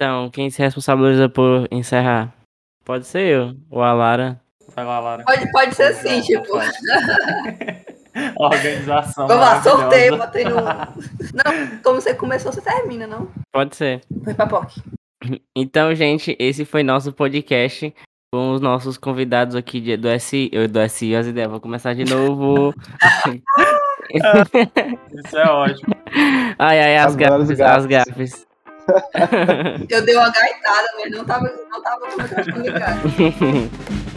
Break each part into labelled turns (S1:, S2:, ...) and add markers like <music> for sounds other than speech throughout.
S1: Então, quem se responsabiliza por encerrar? Pode ser eu, ou a Lara.
S2: Vai lá, Lara.
S3: Pode, pode ser assim, tipo. <laughs>
S2: Organização.
S3: Vamos lá, sorteio, botei no. Não, como você começou, você termina, não?
S1: Pode ser.
S3: Foi pra POC.
S1: Então, gente, esse foi nosso podcast com os nossos convidados aqui de- do SI. eu- Do SI, as ideias. Vou começar de novo. <laughs>
S2: Isso é ótimo.
S1: ai, ai, as
S4: As
S1: gafes, as
S4: gafes.
S3: Eu dei uma gaitada, mas não tava, não tava com microfone ligado. <laughs>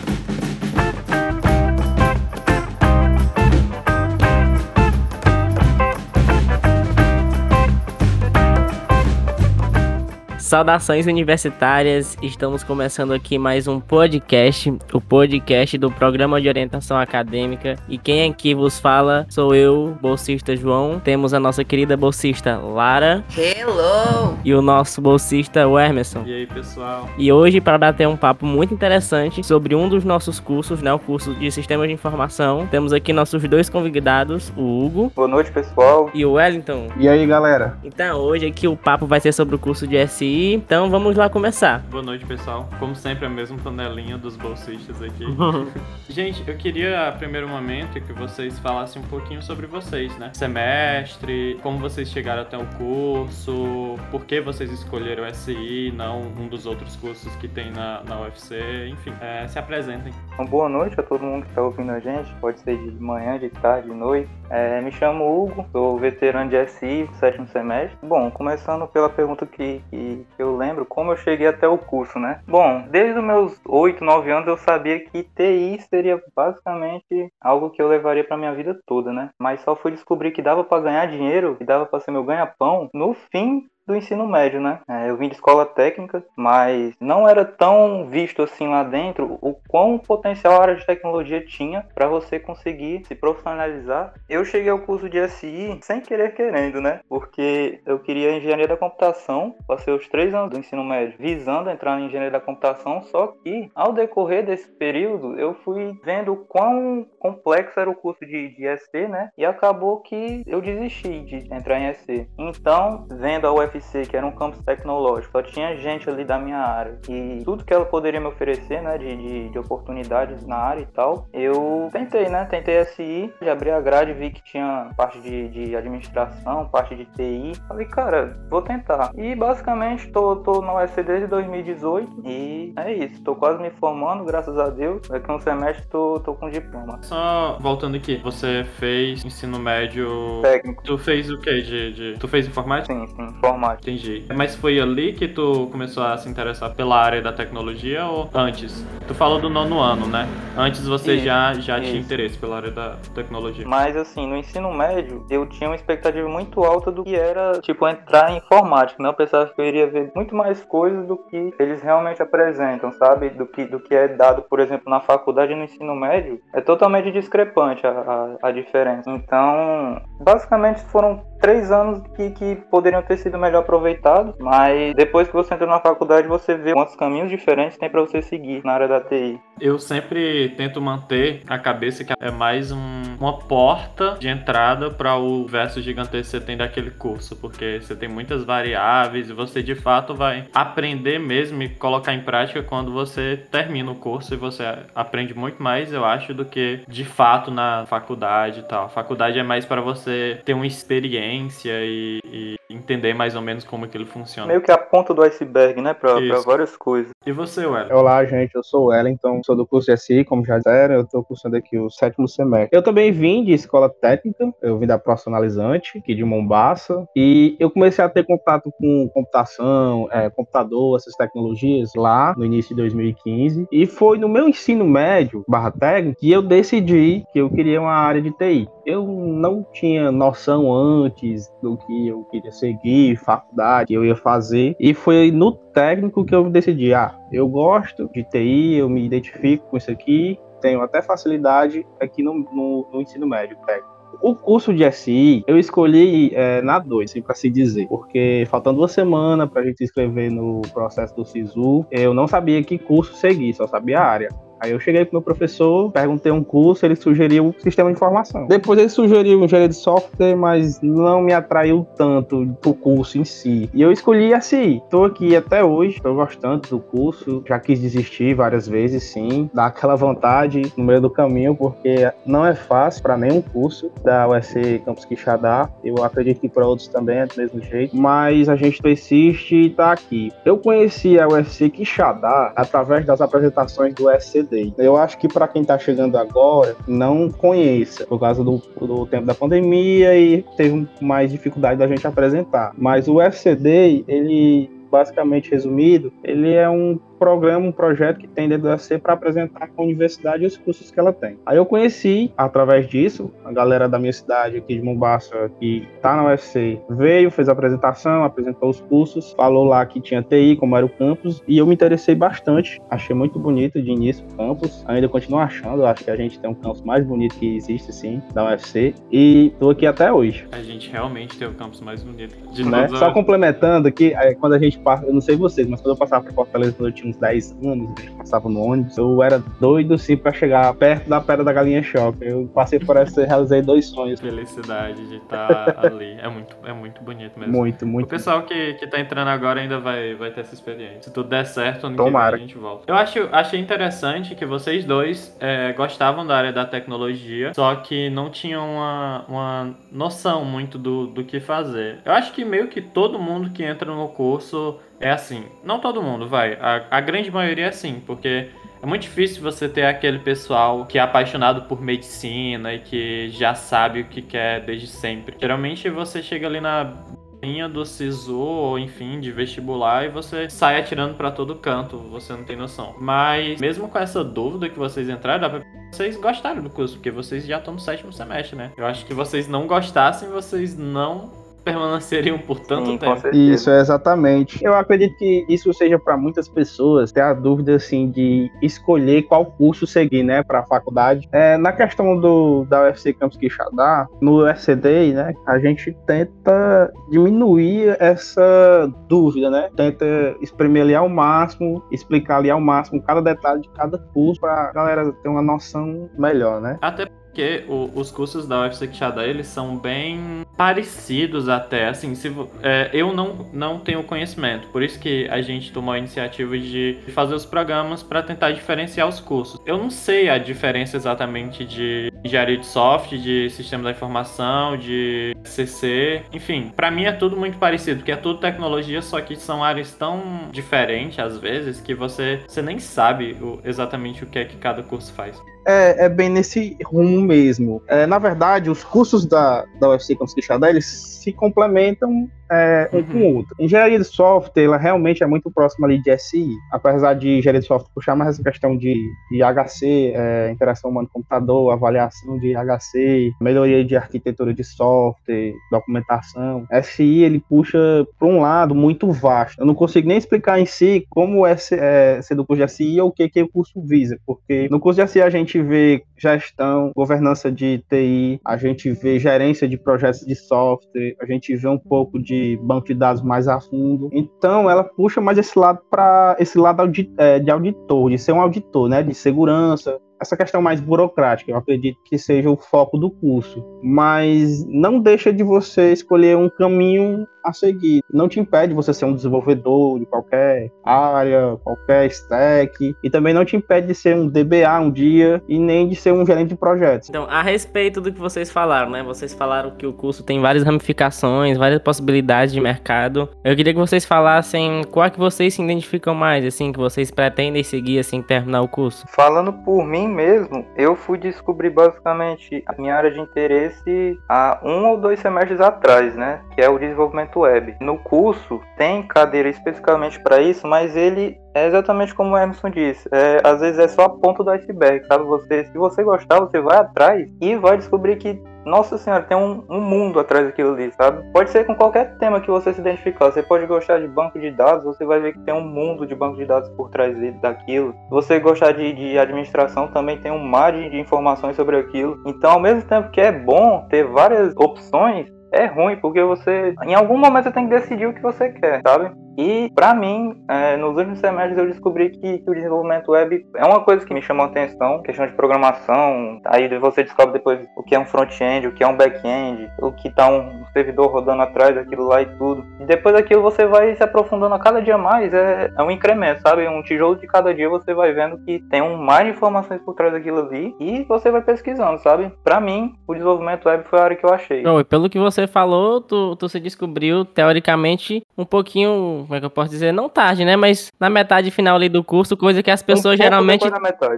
S1: Saudações universitárias, estamos começando aqui mais um podcast, o podcast do Programa de Orientação Acadêmica. E quem aqui vos fala sou eu, bolsista João. Temos a nossa querida bolsista Lara
S3: Hello!
S1: e o nosso bolsista o Emerson.
S2: E aí, pessoal?
S1: E hoje, para bater um papo muito interessante sobre um dos nossos cursos, né, o curso de Sistemas de Informação, temos aqui nossos dois convidados, o Hugo
S4: Boa noite, pessoal.
S1: e o Wellington.
S4: E aí, galera?
S1: Então, hoje aqui o papo vai ser sobre o curso de SI, então vamos lá começar.
S2: Boa noite, pessoal. Como sempre, a mesma panelinha dos bolsistas aqui. <laughs> Gente, eu queria, a primeiro momento, que vocês falassem um pouquinho sobre vocês, né? Semestre, como vocês chegaram até o curso, por que vocês escolheram SI, não um dos outros cursos que tem na, na UFC, enfim, é, se apresentem.
S5: Boa noite a todo mundo que está ouvindo a gente, pode ser de manhã, de tarde, de noite. É, me chamo Hugo, sou veterano de SI, sétimo semestre. Bom, começando pela pergunta que, que eu lembro, como eu cheguei até o curso, né? Bom, desde os meus 8, 9 anos eu sabia que TI seria basicamente algo que eu levaria para minha vida toda, né? Mas só fui descobrir que dava para ganhar dinheiro, que dava para ser meu ganha-pão no fim do ensino médio, né? É, eu vim de escola técnica, mas não era tão visto assim lá dentro o quão potencial a área de tecnologia tinha para você conseguir se profissionalizar. Eu cheguei ao curso de SI sem querer querendo, né? Porque eu queria engenharia da computação, passei os três anos do ensino médio visando entrar em engenharia da computação, só que ao decorrer desse período eu fui vendo quão complexo era o curso de, de SC, né? E acabou que eu desisti de entrar em SC. Então, vendo a UFC, que era um campus tecnológico, só tinha gente ali da minha área e tudo que ela poderia me oferecer, né, de, de, de oportunidades na área e tal, eu tentei, né? Tentei SI, já abri a grade, vi que tinha parte de, de administração, parte de TI. Falei, cara, vou tentar. E basicamente tô, tô na UFC desde 2018 e é isso. Tô quase me formando, graças a Deus. Daqui a um semestre tô, tô com diploma.
S2: Só voltando aqui, você fez ensino médio.
S5: Técnico.
S2: Tu fez o que de, de. Tu fez informática?
S5: Sim, sim, informática.
S2: Entendi. Mas foi ali que tu começou a se interessar pela área da tecnologia ou antes? Tu falou do nono ano, né? Antes você
S5: Isso,
S2: já, já tinha interesse pela área da tecnologia.
S5: Mas assim, no ensino médio, eu tinha uma expectativa muito alta do que era, tipo, entrar em informática, né? Eu pensava que eu iria ver muito mais coisas do que eles realmente apresentam, sabe? Do que, do que é dado, por exemplo, na faculdade e no ensino médio. É totalmente discrepante a, a, a diferença. Então, basicamente foram três anos que, que poderiam ter sido melhor aproveitados, mas depois que você entra na faculdade, você vê quantos caminhos diferentes tem para você seguir na área da TI.
S2: Eu sempre tento manter a cabeça que é mais um- uma porta de entrada para o verso gigantesco que você tem daquele curso, porque você tem muitas variáveis e você de fato vai aprender mesmo e colocar em prática quando você termina o curso e você aprende muito mais, eu acho, do que de fato na faculdade e tal. A faculdade é mais para você ter uma experiência e, e entender mais ou menos como aquilo funciona.
S5: Meio que a ponta do iceberg, né?
S2: Isso.
S5: várias coisas.
S2: E você, Well?
S4: Olá, gente. Eu sou o Wellington, sou do curso de SI, como já disseram. Eu tô cursando aqui o sétimo semestre. Eu também vim de escola técnica, eu vim da profissionalizante, aqui de Mombaça. E eu comecei a ter contato com computação, é, computador, essas tecnologias lá no início de 2015. E foi no meu ensino médio, barra técnico, que eu decidi que eu queria uma área de TI. Eu não tinha noção antes do que eu queria seguir, faculdade, que eu ia fazer. E foi no técnico que eu decidi, ah, eu gosto de TI, eu me identifico com isso aqui, tenho até facilidade aqui no, no- no ensino médio técnico. O curso de SI eu escolhi é, na 2, assim, para se dizer, porque faltando uma semana para a gente se inscrever no processo do SISU, eu não sabia que curso seguir, só sabia a área. Aí eu cheguei pro meu professor, perguntei um curso, ele sugeriu sistema de informação. Depois ele sugeriu engenharia de software, mas não me atraiu tanto pro curso em si. E eu escolhi assim. Tô aqui até hoje, tô gostando do curso, já quis desistir várias vezes, sim. Dá aquela vontade no meio do caminho, porque não é fácil para nenhum curso da USC Campus Quixadá. Eu acredito que para outros também é do mesmo jeito, mas a gente persiste e tá aqui. Eu conheci a USC Quixadá através das apresentações do SCD. Eu acho que para quem tá chegando agora, não conheça, por causa do, do tempo da pandemia e teve mais dificuldade da gente apresentar. Mas o FCD, ele basicamente resumido, ele é um programa, um projeto que tem dentro da UFC para apresentar a universidade os cursos que ela tem. Aí eu conheci, através disso, a galera da minha cidade aqui de Mombasa, que está na UFC, veio, fez a apresentação, apresentou os cursos, falou lá que tinha TI, como era o campus, e eu me interessei bastante. Achei muito bonito de início o campus, ainda continuo achando, acho que a gente tem um campus mais bonito que existe, sim, da UFC, e estou aqui até hoje.
S2: A gente realmente tem o campus mais bonito de
S4: né? Só complementando aqui, quando a gente passa, eu não sei vocês, mas quando eu passava por Fortaleza, quando eu tinha uns 10 anos, gente passava no ônibus, eu era doido sim pra chegar perto da Pedra da Galinha Shopping. Eu passei por essa e realizei dois sonhos.
S2: Felicidade de estar ali. É muito, é muito bonito mesmo.
S4: Muito, muito.
S2: O pessoal que, que tá entrando agora ainda vai, vai ter essa experiência. Se tudo der certo, ano
S4: Tomara.
S2: que vem a gente volta. Eu acho, achei interessante que vocês dois é, gostavam da área da tecnologia, só que não tinham uma, uma noção muito do, do que fazer. Eu acho que meio que todo mundo que entra no curso é assim. Não todo mundo, vai. A, a grande maioria é assim, porque é muito difícil você ter aquele pessoal que é apaixonado por medicina e que já sabe o que quer desde sempre. Geralmente você chega ali na linha do SISU ou enfim de vestibular e você sai atirando para todo canto, você não tem noção. Mas mesmo com essa dúvida que vocês entraram, dá pra vocês gostaram do curso, porque vocês já estão no sétimo semestre, né? Eu acho que vocês não gostassem, vocês não permaneceriam por tanto
S5: Sim,
S2: tempo.
S4: Isso, é exatamente. Eu acredito que isso seja para muitas pessoas ter a dúvida assim de escolher qual curso seguir, né, para a faculdade. É, na questão do da UFC Campus Quixadá, no FCD, né, a gente tenta diminuir essa dúvida, né? Tenta espremer ali ao máximo, explicar ali ao máximo cada detalhe de cada curso para a galera ter uma noção melhor, né?
S2: Até porque o- os cursos da UFC Quixadá, eles são bem parecidos até, assim, se, é, eu não, não tenho conhecimento, por isso que a gente tomou a iniciativa de fazer os programas para tentar diferenciar os cursos. Eu não sei a diferença exatamente de engenharia de software, de sistema da informação, de CC, enfim, para mim é tudo muito parecido, porque é tudo tecnologia, só que são áreas tão diferentes às vezes que você, você nem sabe o- exatamente o que é que cada curso faz.
S4: É, é bem nesse rumo mesmo. É, na verdade, os cursos da, da UFC Campus Quixadá, eles se complementam é, um com o outro. Engenharia de software, ela realmente é muito próxima ali de SI, apesar de engenharia de software puxar mais essa questão de, de HC, é, interação humano-computador, avaliação de HC, melhoria de arquitetura de software, documentação. SI, ele puxa para um lado muito vasto. Eu não consigo nem explicar em si como é ser, é, ser do curso de SI ou o que, que o curso visa, porque no curso de SI a gente vê gestão, governança de TI, a gente vê gerência de projetos de software, a gente vê um pouco de banco de dados mais a fundo. Então, ela puxa mais esse lado para esse lado é, de auditor, de ser um auditor, né, de segurança. Essa questão mais burocrática, eu acredito que seja o foco do curso, mas não deixa de você escolher um caminho a seguir. Não te impede de você ser um desenvolvedor de qualquer área, qualquer stack, e também não te impede de ser um DBA um dia e nem de ser um gerente de projetos.
S1: Então, a respeito do que vocês falaram, né? Vocês falaram que o curso tem várias ramificações, várias possibilidades de mercado. Eu queria que vocês falassem qual é que vocês se identificam mais, assim, que vocês pretendem seguir, assim, que terminar o curso.
S5: Falando por mim mesmo, eu fui descobrir basicamente a minha área de interesse há um ou dois semestres atrás, né? Que é o desenvolvimento web. No curso tem cadeira especificamente para isso, mas ele é exatamente como o Emerson disse. É, às vezes é só a ponta do iceberg, sabe? Você, se você gostar, você vai atrás e vai descobrir que nossa senhora, tem um, um mundo atrás daquilo ali, sabe? Pode ser com qualquer tema que você se identificar. Você pode gostar de banco de dados, você vai ver que tem um mundo de banco de dados por trás daquilo. Você gostar de, de administração, também tem um mar de, de informações sobre aquilo. Então, ao mesmo tempo que é bom ter várias opções, é ruim, porque você, em algum momento, você tem que decidir o que você quer, sabe? E, para mim, é, nos últimos semestres eu descobri que, que, o desenvolvimento web é uma coisa que me chamou a atenção, questão de programação. Aí você descobre depois o que é um front-end, o que é um back-end, o que está um servidor rodando atrás daquilo lá e tudo. E depois daquilo você vai se aprofundando a cada dia mais, é, é um incremento, sabe? Um tijolo de cada dia você vai vendo que tem um mais informações por trás daquilo ali e você vai pesquisando, sabe? Para mim, o desenvolvimento web foi a área que eu achei.
S1: Não, e pelo que você falou, tu, tu se descobriu, teoricamente, um pouquinho, como é que eu posso dizer, não tarde, né? Mas na metade final ali do curso, coisa que as pessoas um geralmente.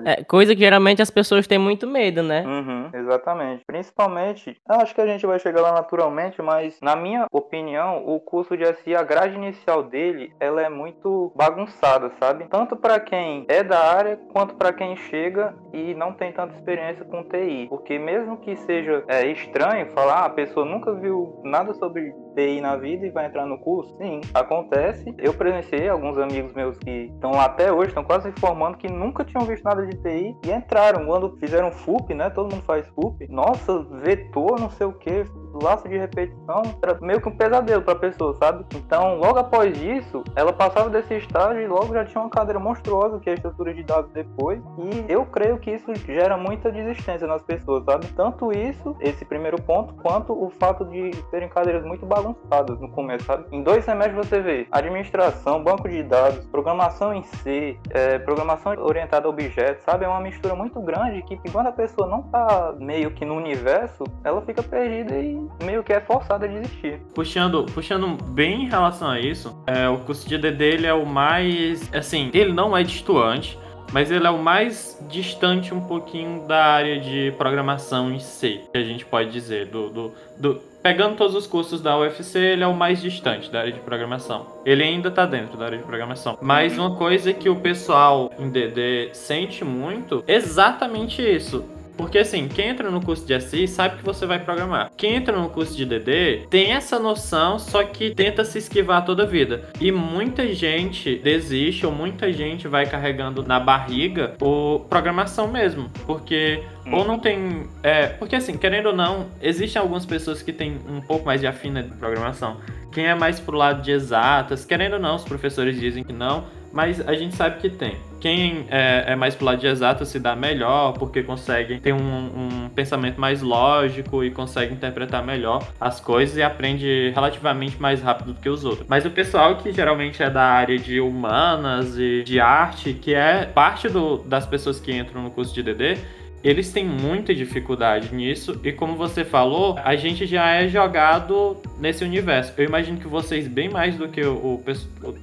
S1: É, coisa que geralmente as pessoas têm muito medo, né?
S5: Uhum, exatamente. Principalmente, eu acho que a gente vai chegar lá naturalmente, mas na minha opinião, o curso de SI, a grade inicial dele, ela é muito bagunçada, sabe? Tanto para quem é da área, quanto para quem chega e não tem tanta experiência com TI. Porque mesmo que seja é, estranho falar, ah, a pessoa nunca viu nada sobre TI na vida e vai entrar no curso? Sim, acontece. Eu presenciei alguns amigos meus que estão lá até hoje, estão quase informando que nunca tinham visto nada de TI e entraram. Quando fizeram FUP, né? Todo mundo faz FUP. Nossa, vetor, não sei o que, laço de repetição, era meio que um pesadelo para a pessoa, sabe? Então, logo após isso, ela passava desse estágio e logo já tinha uma cadeira monstruosa que é a estrutura de dados depois. E eu creio que isso gera muita desistência nas pessoas, sabe? Tanto isso, esse primeiro ponto, quanto o fato de serem cadeiras muito bagunçadas no começo, sabe? Em dois semestres você vê administração, banco de dados, programação em C, é, programação orientada a objetos, sabe? É uma mistura muito grande que quando a pessoa não tá meio que no universo, ela fica perdida e meio que é forçada a desistir.
S2: Puxando, puxando bem em relação a isso, é, o curso de DD ele é o mais, assim, ele não é destoante, mas ele é o mais distante um pouquinho da área de programação em C, que a gente pode dizer, do, do, do Pegando todos os cursos da UFC, ele é o mais distante da área de programação. Ele ainda está dentro da área de programação. Mas uma coisa que o pessoal em DD sente muito, exatamente isso. Porque assim, quem entra no curso de SI sabe que você vai programar. Quem entra no curso de DD tem essa noção, só que tenta se esquivar toda a vida. E muita gente desiste ou muita gente vai carregando na barriga o programação mesmo, porque ou não tem. É, porque assim, querendo ou não, existem algumas pessoas que têm um pouco mais de afina de programação. Quem é mais pro lado de exatas, querendo ou não, os professores dizem que não, mas a gente sabe que tem. Quem é, é mais pro lado de exatas se dá melhor, porque consegue ter um, um, pensamento mais lógico e consegue interpretar melhor as coisas e aprende relativamente mais rápido do que os outros. Mas o pessoal que geralmente é da área de humanas e de arte, que é parte do, das pessoas que entram no curso de DD, eles têm muita dificuldade nisso e como você falou, a gente já é jogado nesse universo. Eu imagino que vocês bem mais do que o, o,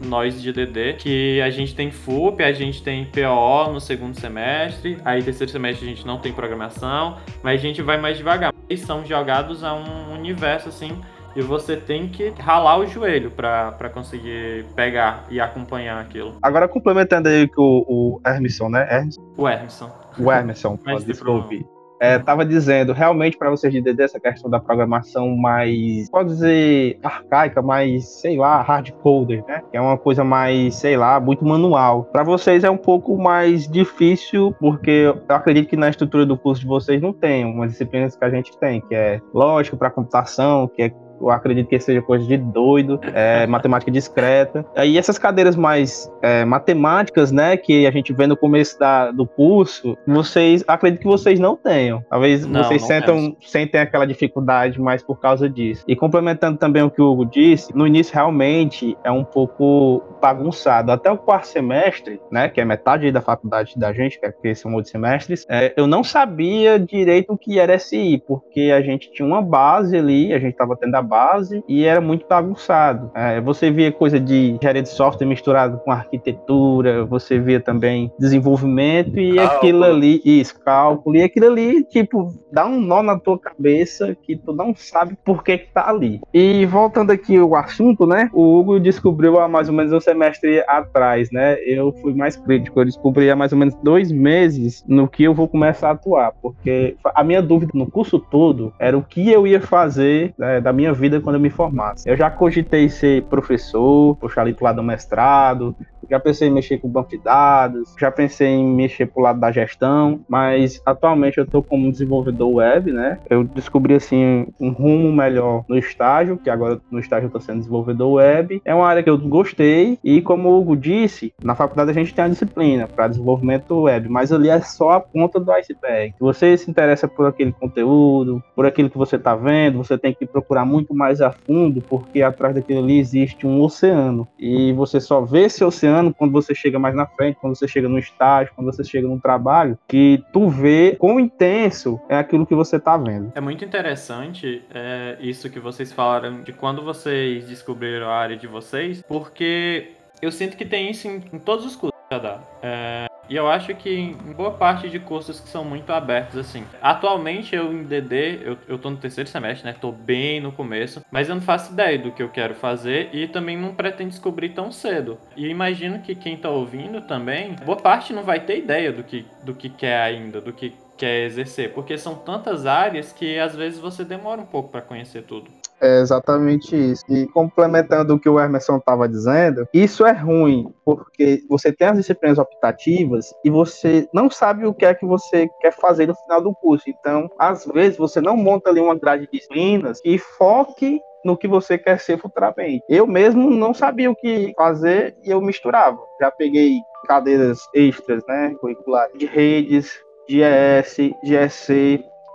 S2: nós de DD, que a gente tem FUP, a gente tem PO no segundo semestre, aí terceiro semestre a gente não tem programação, mas a gente vai mais devagar. Eles são jogados a um universo assim e você tem que ralar o joelho para conseguir pegar e acompanhar aquilo.
S4: Agora complementando aí com o, o Hermisson, né? Hermisson?
S2: O Hermisson.
S4: O Hermisson, pode desculpe. É, tava dizendo, realmente para vocês de DD, essa questão da programação mais, pode dizer, arcaica, mais, sei lá, hardcoder, né? Que é uma coisa mais, sei lá, muito manual. Para vocês é um pouco mais difícil, porque eu acredito que na estrutura do curso de vocês não tem umas disciplinas que a gente tem, que é lógico para computação, que é eu acredito que seja coisa de doido, é, <laughs> matemática discreta. E essas cadeiras mais é, matemáticas, né, que a gente vê no começo da, do curso, vocês, acredito que vocês não tenham. Talvez não, vocês não sentam, sentem aquela dificuldade mais por causa disso. E complementando também o que o Hugo disse, no início realmente é um pouco bagunçado. Até o quarto semestre, né, que é metade da faculdade da gente, que, é, que são oito semestres, é, eu não sabia direito o que era SI, porque a gente tinha uma base ali, a gente estava tendo a base e era muito bagunçado. É, você via coisa de engenharia de software misturado com arquitetura, você via também desenvolvimento e cálculo. aquilo ali, isso, cálculo, e aquilo ali, tipo, dá um nó na tua cabeça que tu não sabe por que que tá ali. E voltando aqui ao assunto, né, o Hugo descobriu há mais ou menos um semestre atrás, né, eu fui mais crítico, eu descobri há mais ou menos dois meses no que eu vou começar a atuar, porque a minha dúvida no curso todo era o que eu ia fazer né, da minha vida vida quando eu me formasse. Eu já cogitei ser professor, puxar ali pro lado do mestrado, já pensei em mexer com banco de dados, já pensei em mexer pro lado da gestão, mas atualmente eu tô como desenvolvedor web, né? Eu descobri assim um rumo melhor no estágio, que agora no estágio eu tô sendo desenvolvedor web. É uma área que eu gostei e como o Hugo disse, na faculdade a gente tem a disciplina para desenvolvimento web, mas ali é só a ponta do iceberg. Se você se interessa por aquele conteúdo, por aquilo que você está vendo, você tem que procurar muito mais a fundo, porque atrás daquilo ali existe um oceano. E você só vê esse oceano quando você chega mais na frente, quando você chega no estágio, quando você chega no trabalho, que tu vê quão intenso é aquilo que você está vendo.
S2: É muito interessante é, isso que vocês falaram de quando vocês descobriram a área de vocês, porque eu sinto que tem isso em, em todos os cursos que. É, e eu acho que em boa parte de cursos que são muito abertos, assim. Atualmente eu em DD, eu, eu tô no terceiro semestre, né? Tô bem no começo, mas eu não faço ideia do que eu quero fazer e também não pretendo descobrir tão cedo. E imagino que quem tá ouvindo também, boa parte não vai ter ideia do que, do que quer ainda, do que quer exercer, porque são tantas áreas que às vezes você demora um pouco para conhecer tudo.
S4: É exatamente isso. E complementando o que o Emerson estava dizendo, isso é ruim, porque você tem as disciplinas optativas e você não sabe o que é que você quer fazer no final do curso. Então, às vezes, você não monta ali uma grade de disciplinas e foque no que você quer ser futuramente. Eu mesmo não sabia o que fazer e eu misturava. Já peguei cadeiras extras, né, curriculares, de redes, de ES,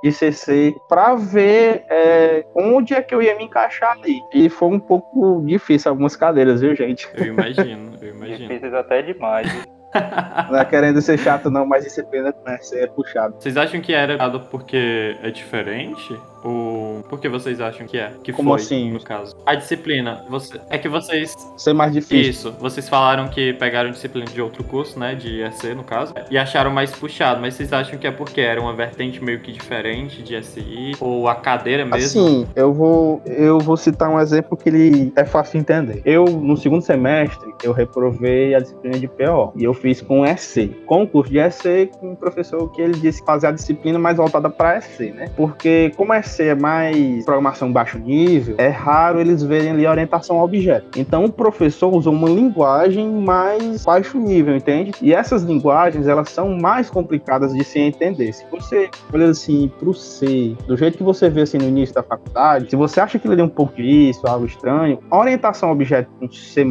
S4: de CC para ver é, onde é que eu ia me encaixar ali. E foi um pouco difícil algumas cadeiras, viu, gente?
S2: Eu imagino, eu imagino.
S5: Difíceis até demais. <laughs>
S4: Não é querendo ser chato, não, mas disciplina com essa é puxado.
S2: Vocês acham que era errado porque é diferente? Ou por que vocês acham que é? Que
S4: Como
S2: foi,
S4: assim?
S2: no caso? A disciplina. Você... É que vocês.
S4: Ser mais difícil.
S2: Isso. Vocês falaram que pegaram disciplina de outro curso, né? De EC, no caso. E acharam mais puxado. Mas vocês acham que é porque era uma vertente meio que diferente de SI? Ou a cadeira mesmo?
S4: Assim, eu vou, eu vou citar um exemplo que ele é fácil de entender. Eu, no segundo semestre, eu reprovei a disciplina de PO. E eu fiz com EC. Com o curso de EC, com um professor que ele disse fazer a disciplina mais voltada para EC, né? Porque como EC é mais programação baixo nível, é raro eles verem ali orientação a objeto. Então o professor usou uma linguagem mais baixo nível, entende? E essas linguagens, elas são mais complicadas de se entender. Se você olha assim pro C, do jeito que você vê assim no início da faculdade, se você acha que ele é um pouco isso, algo estranho, a orientação a objeto com C++,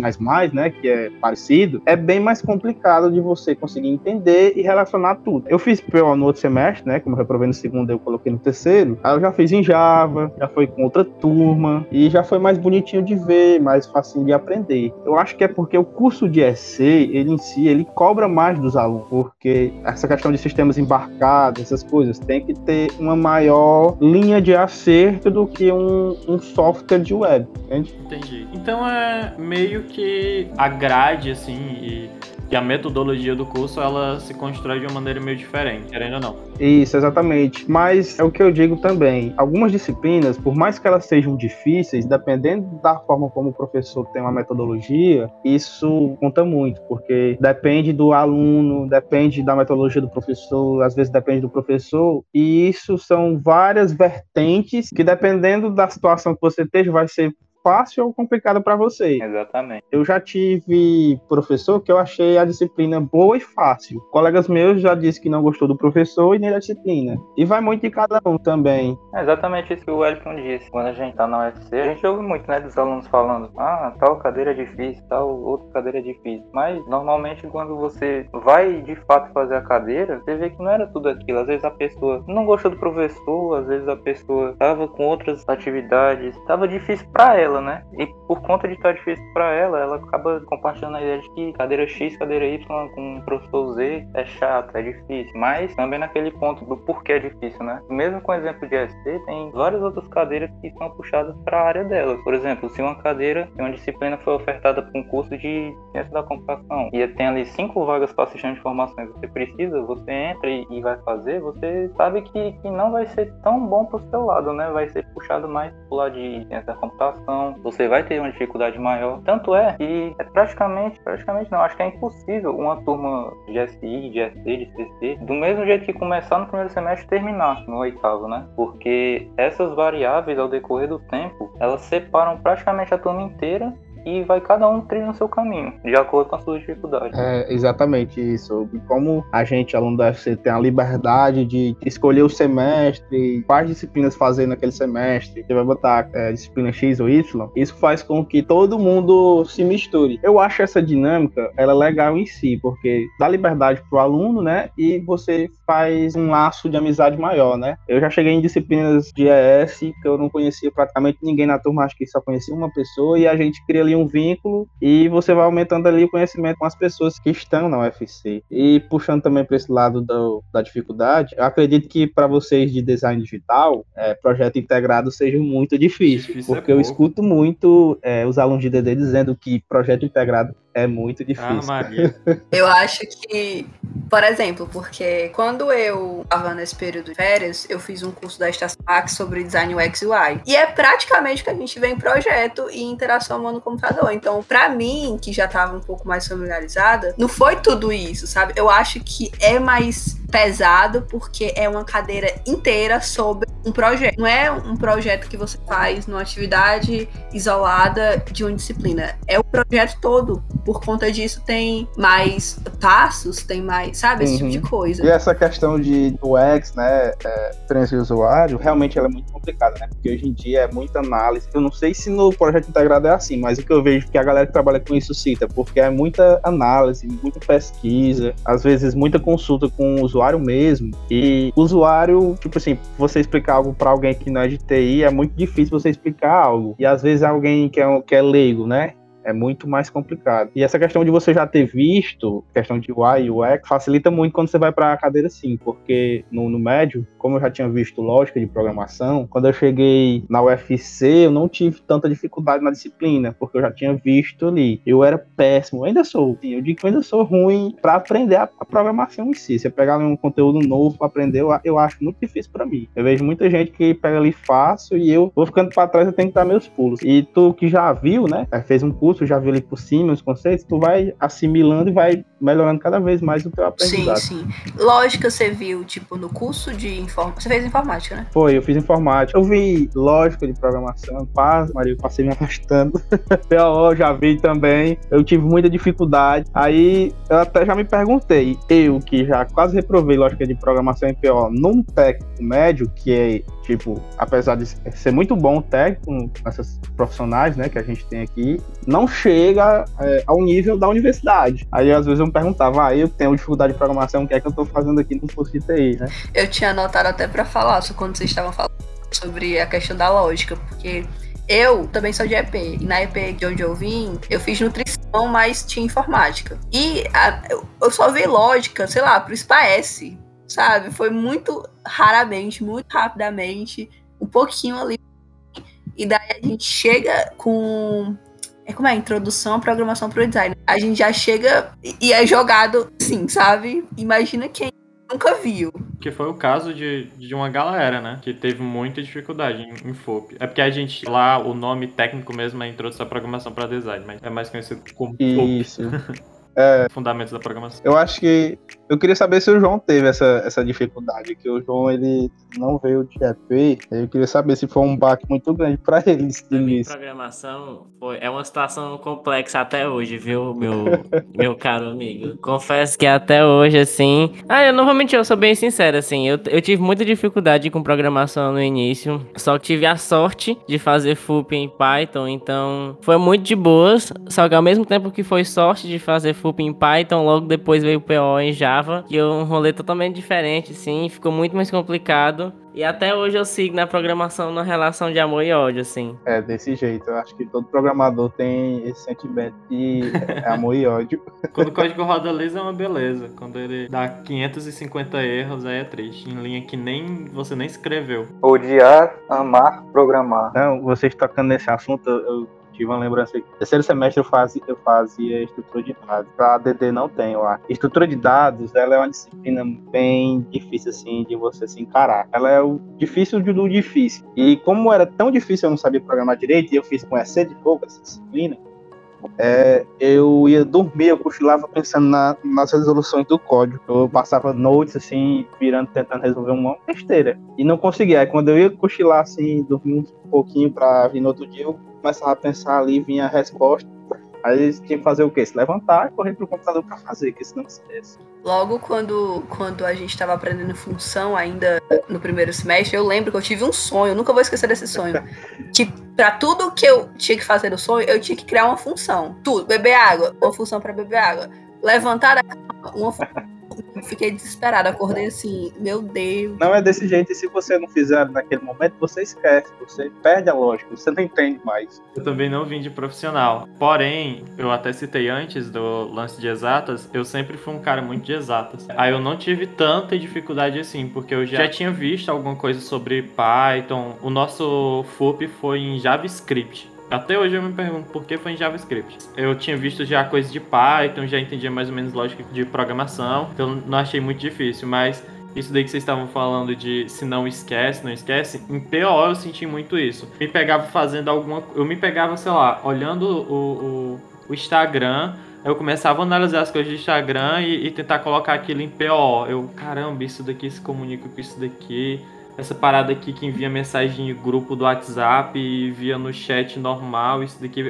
S4: né, que é parecido, é bem mais complicado de você conseguir entender e relacionar tudo. Eu fiz PO no outro semestre, né, como eu reprovei no segundo, eu coloquei no terceiro, aí eu já fiz em Java, já foi com outra turma e já foi mais bonitinho de ver, mais facinho de aprender. Eu acho que é porque o curso de EC, ele em si, ele cobra mais dos alunos, porque essa questão de sistemas embarcados, essas coisas, tem que ter uma maior linha de acerto do que um, um software de web, entende?
S2: Entendi. Então é meio que a grade, assim, e, e a metodologia do curso, ela se constrói de uma maneira meio diferente, querendo ou não.
S4: Isso, exatamente. Mas é o que eu digo também. Algumas disciplinas, por mais que elas sejam difíceis, dependendo da forma como o professor tem uma metodologia, isso conta muito, porque depende do aluno, depende da metodologia do professor, às vezes depende do professor, e isso são várias vertentes que, dependendo da situação que você esteja, vai ser fácil ou complicado para você.
S5: Exatamente.
S4: Eu já tive professor que eu achei a disciplina boa e fácil. Colegas meus já disse que não gostou do professor e nem da disciplina. E vai muito de cada um também.
S5: É exatamente isso que o Wellington disse. Quando a gente tá na UFC, a gente ouve muito, né, dos alunos falando, ah, tal cadeira é difícil, tal outra cadeira é difícil. Mas normalmente quando você vai de fato fazer a cadeira, você vê que não era tudo aquilo. Às vezes a pessoa não gostou do professor, às vezes a pessoa tava com outras atividades, tava difícil para ela, né? E por conta de estar difícil para ela, ela acaba compartilhando a ideia de que cadeira X, cadeira Y com o professor Z é chato, é difícil. Mas também naquele ponto do porquê é difícil, né? Mesmo com o exemplo de SC, tem várias outras cadeiras que são puxadas para a área delas. Por exemplo, se uma cadeira, se uma disciplina foi ofertada para um curso de ciência da computação e tem ali cinco vagas para sistema de informações, você precisa, você entra e, e vai fazer, você sabe que, que não vai ser tão bom para o seu lado, né? Vai ser puxado mais pro lado de ciência da computação, você vai ter uma dificuldade maior. Tanto é que é praticamente, praticamente não, acho que é impossível uma turma de SI, de SC, de CC, do mesmo jeito que começar no primeiro semestre terminar no oitavo, né? Porque essas variáveis ao decorrer do tempo, elas separam praticamente a turma inteira e vai cada um trilhando o seu caminho, de acordo com as suas dificuldades.
S4: É exatamente isso. Como a gente, aluno da UFC, tem a liberdade de escolher o semestre, quais disciplinas fazer naquele semestre, você vai botar é, disciplina X ou Y, isso faz com que todo mundo se misture. Eu acho essa dinâmica, ela é legal em si, porque dá liberdade pro aluno, né? E você faz um laço de amizade maior, né? Eu já cheguei em disciplinas de ES que eu não conhecia praticamente ninguém na turma, acho que só conhecia uma pessoa, e a gente cria ali um vínculo e você vai aumentando ali o conhecimento com as pessoas que estão na UFC. E puxando também para esse lado do, da dificuldade, eu acredito que para vocês de design digital, é, projeto integrado seja muito difícil,
S2: Difícil é
S4: porque eu
S2: pouco.
S4: escuto muito é, os alunos de DD dizendo que projeto integrado é muito
S2: Ah,
S4: difícil.
S2: Maria.
S3: Eu acho que, por exemplo, porque quando eu estava nesse período de férias, eu fiz um curso da Estação sobre design UX e UI. E é praticamente o que a gente vê em projeto e interação humano-computador. Então, pra mim, que já estava um pouco mais familiarizada, não foi tudo isso, sabe? Eu acho que é mais pesado porque é uma cadeira inteira sobre um projeto. Não é um projeto que você faz numa atividade isolada de uma disciplina. É o projeto todo. Por conta disso, tem mais passos, tem mais, sabe? Esse tipo
S4: Uhum.
S3: de coisa.
S4: E essa questão de UX, né, é, experiência de usuário, realmente ela é muito complicada, né? Porque hoje em dia é muita análise. Eu não sei se no projeto integrado é assim, mas o que eu vejo que a galera que trabalha com isso cita, porque é muita análise, muita pesquisa, às vezes muita consulta com o usuário mesmo. E o usuário, tipo assim, você explicar algo para alguém que não é de TI é muito difícil você explicar algo. E às vezes alguém que é, que é leigo, né? É muito mais complicado. E essa questão de você já ter visto, questão de UI e UX, facilita muito quando você vai para a cadeira sim, porque no, no médio, como eu já tinha visto lógica de programação, quando eu cheguei na UFC, eu não tive tanta dificuldade na disciplina, porque eu já tinha visto ali. Eu era péssimo, ainda sou. Eu digo que eu ainda sou ruim para aprender a, a programação em si. Se eu pegar um conteúdo novo para aprender, eu, eu acho muito difícil para mim. Eu vejo muita gente que pega ali fácil e eu vou ficando para trás, eu tenho que dar meus pulos. E tu que já viu, né? Fez um curso, já viu ali por cima os conceitos, tu vai assimilando e vai melhorando cada vez mais o teu
S3: Sim,
S4: aprendizado.
S3: sim. Lógica você viu, tipo, no curso de informática. Você fez informática, né?
S4: Foi, eu fiz informática. Eu vi lógica de programação, paz, Maria, eu passei me arrastando. <laughs> PO já vi também. Eu tive muita dificuldade. Aí eu até já me perguntei, eu que já quase reprovei lógica de programação em PO num técnico médio, que é, tipo, apesar de ser muito bom o técnico, essas profissionais, né, que a gente tem aqui, não chega é, ao nível da universidade. Aí às vezes eu me perguntava, ah, eu tenho dificuldade de programação, o que é que eu tô fazendo aqui no curso de TI, né?
S3: Eu tinha anotado até pra falar só quando vocês estavam falando sobre a questão da lógica, porque eu também sou de EP, e na EP de onde eu vim, eu fiz nutrição, mas tinha informática. E a- eu, eu só vi lógica, sei lá, pro SPAS, sabe? Foi muito raramente, muito rapidamente, um pouquinho ali. E daí a gente chega com. É como é? Introdução à programação pro design. A gente já chega e- é jogado assim, sabe? Imagina quem nunca viu.
S2: Que foi o caso de, de uma galera, né? Que teve muita dificuldade em, em FOP. É porque a gente, lá, o nome técnico mesmo é Introdução à Programação para Design, mas é mais conhecido como FOP,
S4: Isso. <laughs>
S2: Fundamentos da Programação.
S4: Eu acho que. Eu queria saber se o João teve essa, essa dificuldade, que o João ele não veio de EP. Eu queria saber se foi um baque muito grande pra ele
S1: Pra mim, programação foi, é uma situação complexa até hoje, viu, meu, <laughs> meu caro amigo? Confesso que até hoje, assim. Ah, eu normalmente eu sou bem sincero, assim. Eu, eu tive muita dificuldade com programação no início. Só que tive a sorte de fazer FUP em Python, então foi muito de boas. Só que ao mesmo tempo que foi sorte de fazer FUP em Python, logo depois veio o PO em Java, que é um rolê totalmente diferente, assim. Ficou muito mais complicado. E até hoje eu sigo na programação na relação de amor e ódio, assim.
S4: É, desse jeito. Eu acho que todo programador tem esse sentimento de <laughs> amor e ódio.
S2: Quando o código roda liso é uma beleza. Quando ele dá 550 erros, aí é triste. Em linha que nem você nem escreveu.
S5: Odiar, amar, programar.
S4: Não, vocês tocando nesse assunto, eu tive uma lembrança aqui. Terceiro semestre eu fazia, eu fazia estrutura de dados. Pra DD não tem, eu acho. Estrutura de dados, ela é uma disciplina bem difícil, assim, de você se encarar. Ela é o difícil do difícil. E como era tão difícil, eu não sabia programar direito, e eu fiz com EC de pouco essa disciplina, é, eu ia dormir, eu cochilava pensando na- nas resoluções do código. Eu passava noites, assim, virando, tentando resolver uma besteira. E não conseguia. Aí quando eu ia cochilar, assim, dormir um pouquinho pra vir no outro dia, eu começava a pensar ali, vinha a resposta. Aí eles tinham que fazer o quê? Se levantar e correr pro computador para fazer, que senão esquece.
S3: Logo quando, quando a gente estava aprendendo função ainda no primeiro semestre, eu lembro que eu tive um sonho, nunca vou esquecer desse sonho. <laughs> que para tudo que eu tinha que fazer no sonho, eu tinha que criar uma função. Tudo, beber água, uma função para beber água. Levantar da cama, uma função fiquei desesperada, acordei assim, meu Deus.
S4: Não é desse jeito, e se você não fizer naquele momento, você esquece, você perde a lógica, você não entende mais.
S2: Eu também não vim de profissional. Porém, eu até citei antes do lance de exatas, eu sempre fui um cara muito de exatas. Aí eu não tive tanta dificuldade assim, porque eu já tinha visto alguma coisa sobre Python. O nosso FUP foi em JavaScript. Até hoje eu me pergunto por que foi em JavaScript. Eu tinha visto já coisas de Python, já entendia mais ou menos lógica de programação, então não achei muito difícil, mas isso daí que vocês estavam falando de se não esquece, não esquece, em PO eu senti muito isso. Me pegava fazendo alguma. Eu me pegava, sei lá, olhando o, o, o Instagram, eu começava a analisar as coisas do Instagram e, e, tentar colocar aquilo em PO. Eu, caramba, isso daqui se comunica com isso daqui essa parada aqui que envia mensagem em grupo do WhatsApp e via no chat normal, isso daqui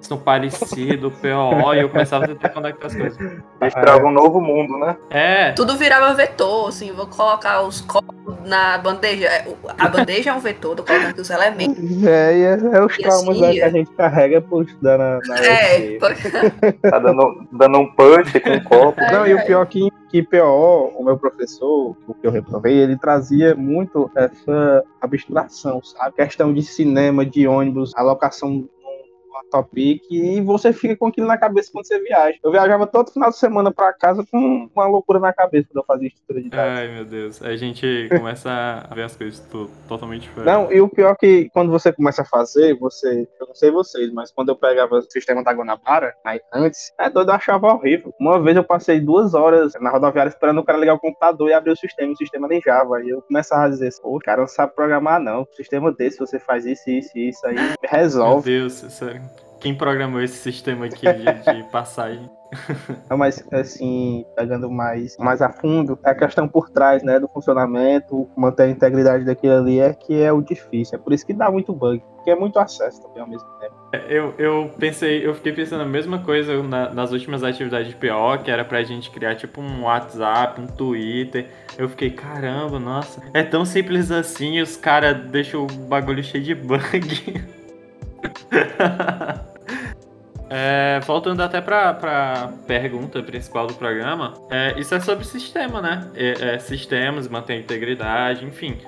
S2: são parecidos, PO, e eu começava a tentar conectar as coisas.
S5: Estrava um novo mundo, né?
S2: É.
S3: Tudo virava vetor, assim, vou colocar os copos na bandeja. É, a bandeja é um vetor, tô colocando aqui os elementos.
S4: É, é, é os traumas assim, que a gente carrega por estudar na, na
S3: É,
S5: tá dando, dando um punch com o copo.
S4: Não, é, e o pior é que, que PO, o meu professor, o que eu reprovei, ele trazia muito essa abstração, sabe? Questão de cinema, de ônibus, alocação topic e você fica com aquilo na cabeça quando você viaja. Eu viajava todo final de semana para casa com uma loucura na cabeça quando eu fazia estrutura de dados.
S2: Ai, meu Deus. A gente começa a ver as coisas totalmente diferentes.
S4: Não, e o pior é que quando você começa a fazer, você, eu não sei vocês, mas quando eu pegava o sistema da Guanabara, aí antes, é doido, eu achava horrível. Uma vez eu passei duas horas na rodoviária esperando o cara ligar o computador e abrir o sistema, o sistema nem Java. E eu começava a dizer, pô, cara, não sabe programar não. O sistema desse, você faz isso, isso, isso, aí resolve.
S2: Meu Deus, sério. Quem programou esse sistema aqui de, <laughs> de passagem?
S4: mas assim, pegando mais, mais a fundo, a questão por trás, né, do funcionamento, manter a integridade daquilo ali é que é o difícil. É por isso que dá muito bug, porque é muito acesso também ao mesmo tempo.
S2: É, eu, eu pensei, eu fiquei pensando a mesma coisa na, nas últimas atividades de PO, que era pra gente criar tipo um WhatsApp, um Twitter. Eu fiquei, caramba, nossa, é tão simples assim e os caras deixam o bagulho cheio de bug. <laughs> <laughs> É, voltando até para a pergunta principal do programa, é, isso é sobre sistema, né? É, sistemas, manter a integridade, enfim.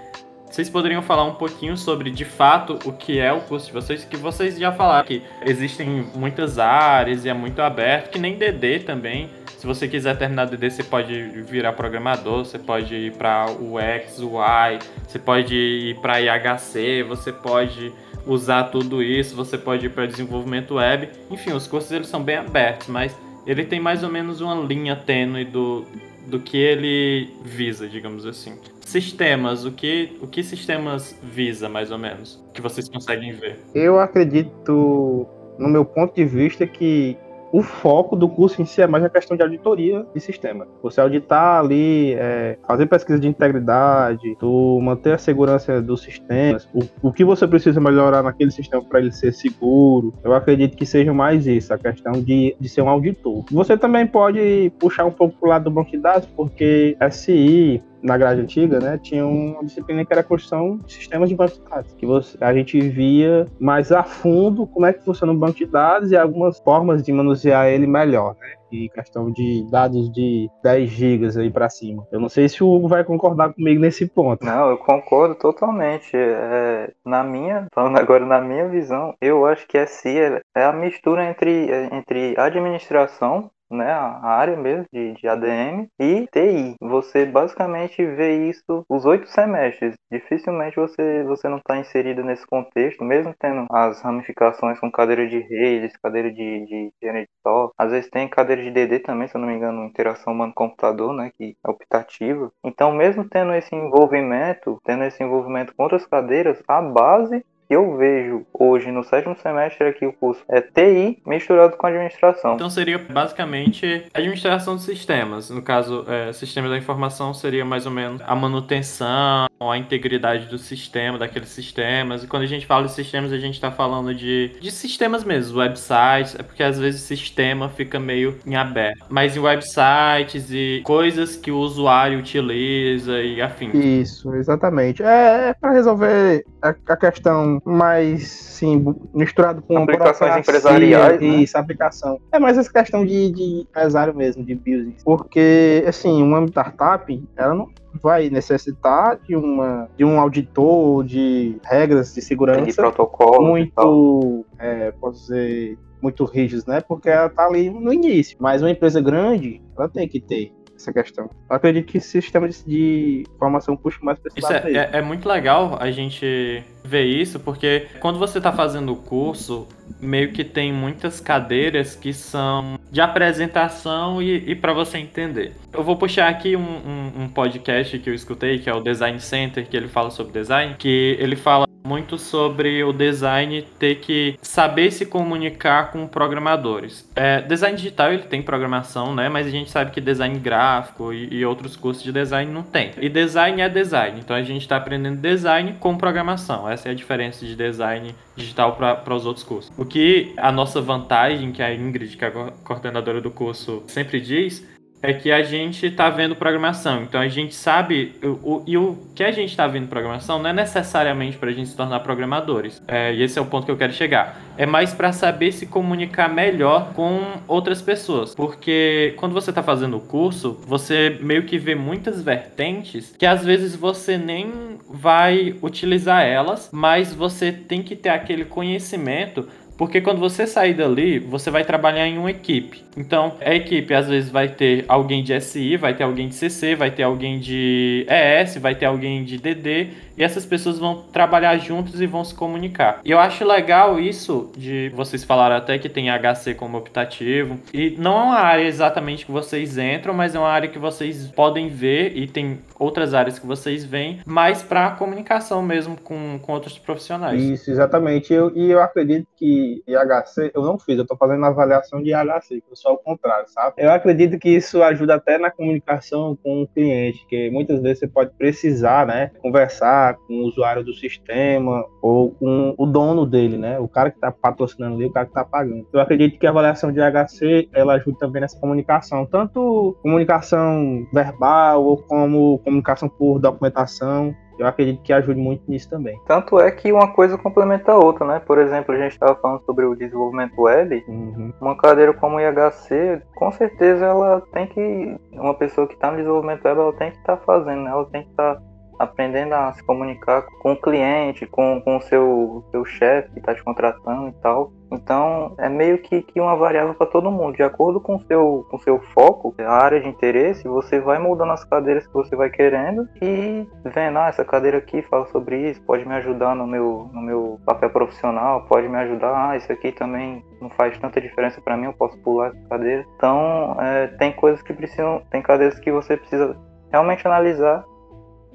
S2: Vocês poderiam falar um pouquinho sobre, de fato, o que é o curso de vocês? Que vocês já falaram que existem muitas áreas e é muito aberto, que nem DD também. Se você quiser terminar DD, você pode virar programador, você pode ir para o X, o Y, você pode ir para IHC, você pode usar tudo isso, você pode ir para desenvolvimento web. Enfim, os cursos eles são bem abertos, mas ele tem mais ou menos uma linha tênue do, do que ele visa, digamos assim. Sistemas, o que, o que sistemas visa, mais ou menos? Que vocês conseguem ver?
S4: Eu acredito, no meu ponto de vista, que o foco do curso em si é mais a questão de auditoria de sistema. Você auditar ali, é, fazer pesquisa de integridade, tu manter a segurança dos sistemas, o, o que você precisa melhorar naquele sistema para ele ser seguro. Eu acredito que seja mais isso, a questão de, de ser um auditor. Você também pode puxar um pouco para o lado do banco de dados, porque SI, na grade antiga, né, tinha uma disciplina que era construção de sistemas de banco de dados, que você, a gente via mais a fundo como é que funciona um banco de dados e algumas formas de manusear ele melhor, né? E questão de dados de 10 gigas aí para cima. Eu não sei se o Hugo vai concordar comigo nesse ponto.
S5: Não, eu concordo totalmente. É, na minha, falando agora na minha visão, eu acho que SI é, é a mistura entre, entre administração né, a área mesmo de, de ADM e TI. Você basicamente vê isso os oito semestres. Dificilmente você, você não está inserido nesse contexto, mesmo tendo as ramificações com cadeira de redes, cadeira de, de engenharia de software. Às vezes tem cadeira de DD também, se eu não me engano, interação humano-computador, né, que é optativa. Então, mesmo tendo esse envolvimento, tendo esse envolvimento com outras cadeiras, a base eu vejo hoje no sétimo semestre aqui o curso é TI misturado com administração.
S2: Então seria basicamente administração de sistemas. No caso, é, sistema da informação seria mais ou menos a manutenção, a integridade do sistema, daqueles sistemas. E quando a gente fala de sistemas, a gente está falando de, de sistemas mesmo, websites, é porque às vezes o sistema fica meio em aberto. Mas em websites e coisas que o usuário utiliza e afim.
S4: Isso, exatamente. É, é para resolver a, a, questão mais, sim, misturado com
S5: aplicações empresariais. Né?
S4: Isso, aplicação. É mais essa questão de, de empresário mesmo, de business. Porque, assim, uma startup, ela não vai necessitar de uma de um auditor de regras de segurança
S5: de protocolo
S4: muito é, posso dizer muito rígidos, né? Porque ela tá ali no início. Mas uma empresa grande, ela tem que ter essa questão. Eu acredito que esse sistema de, de formação puxa mais para
S2: Isso é, é, é, muito legal a gente ver isso, porque quando você está fazendo o curso, meio que tem muitas cadeiras que são de apresentação e, e para você entender. Eu vou puxar aqui um, um, um podcast que eu escutei, que é o Design Center, que ele fala sobre design, que ele fala muito sobre o design ter que saber se comunicar com programadores. É, design digital ele tem programação, né? Mas a gente sabe que design gráfico e, e outros cursos de design não tem. E design é design, então a gente está aprendendo design com programação. Essa é a diferença de design digital para os outros cursos. O que a nossa vantagem, que a Ingrid, que é a coordenadora do curso, sempre diz, é que a gente está vendo programação. Então a gente sabe. O, o, e o que a gente está vendo programação não é necessariamente para a gente se tornar programadores. É, e esse é o ponto que eu quero chegar. É mais para saber se comunicar melhor com outras pessoas. Porque quando você está fazendo o curso, você meio que vê muitas vertentes que às vezes você nem vai utilizar elas, mas você tem que ter aquele conhecimento porque quando você sair dali, você vai trabalhar em uma equipe. Então, a equipe às vezes vai ter alguém de SI, vai ter alguém de CC, vai ter alguém de ES, vai ter alguém de DD, e essas pessoas vão trabalhar juntos e vão se comunicar. E eu acho legal isso de vocês falaram até que tem HC como optativo, e não é uma área exatamente que vocês entram, mas é uma área que vocês podem ver e tem outras áreas que vocês veem, mais para comunicação mesmo com, com outros profissionais.
S4: Isso, exatamente. Eu, e eu acredito que IHC, eu não fiz, eu estou fazendo avaliação de IHC, eu sou ao contrário, sabe? Eu acredito que isso ajuda até na comunicação com o cliente, que muitas vezes você pode precisar, né, conversar com o usuário do sistema ou com o dono dele, né, o cara que está patrocinando ali, o cara que está pagando. Eu acredito que a avaliação de IHC, ela ajuda também nessa comunicação, tanto comunicação verbal ou como comunicação por documentação, eu acredito que ajude muito nisso também.
S5: Tanto é que uma coisa complementa a outra, né? Por exemplo, a gente estava falando sobre o desenvolvimento web. Uhum. Uma cadeira como o IHC, com certeza ela tem que. Uma pessoa que está no desenvolvimento web, ela tem que estar tá fazendo, né? ela tem que estar. Tá aprendendo a se comunicar com o cliente, com, com o seu, seu chefe que está te contratando e tal. Então, é meio que, que uma variável para todo mundo. De acordo com o seu, com seu foco, a área de interesse, você vai mudando as cadeiras que você vai querendo e vendo, ah, essa cadeira aqui fala sobre isso, pode me ajudar no meu, no meu papel profissional, pode me ajudar, ah, isso aqui também não faz tanta diferença para mim, eu posso pular essa cadeira. Então, é, tem coisas que precisam, tem cadeiras que você precisa realmente analisar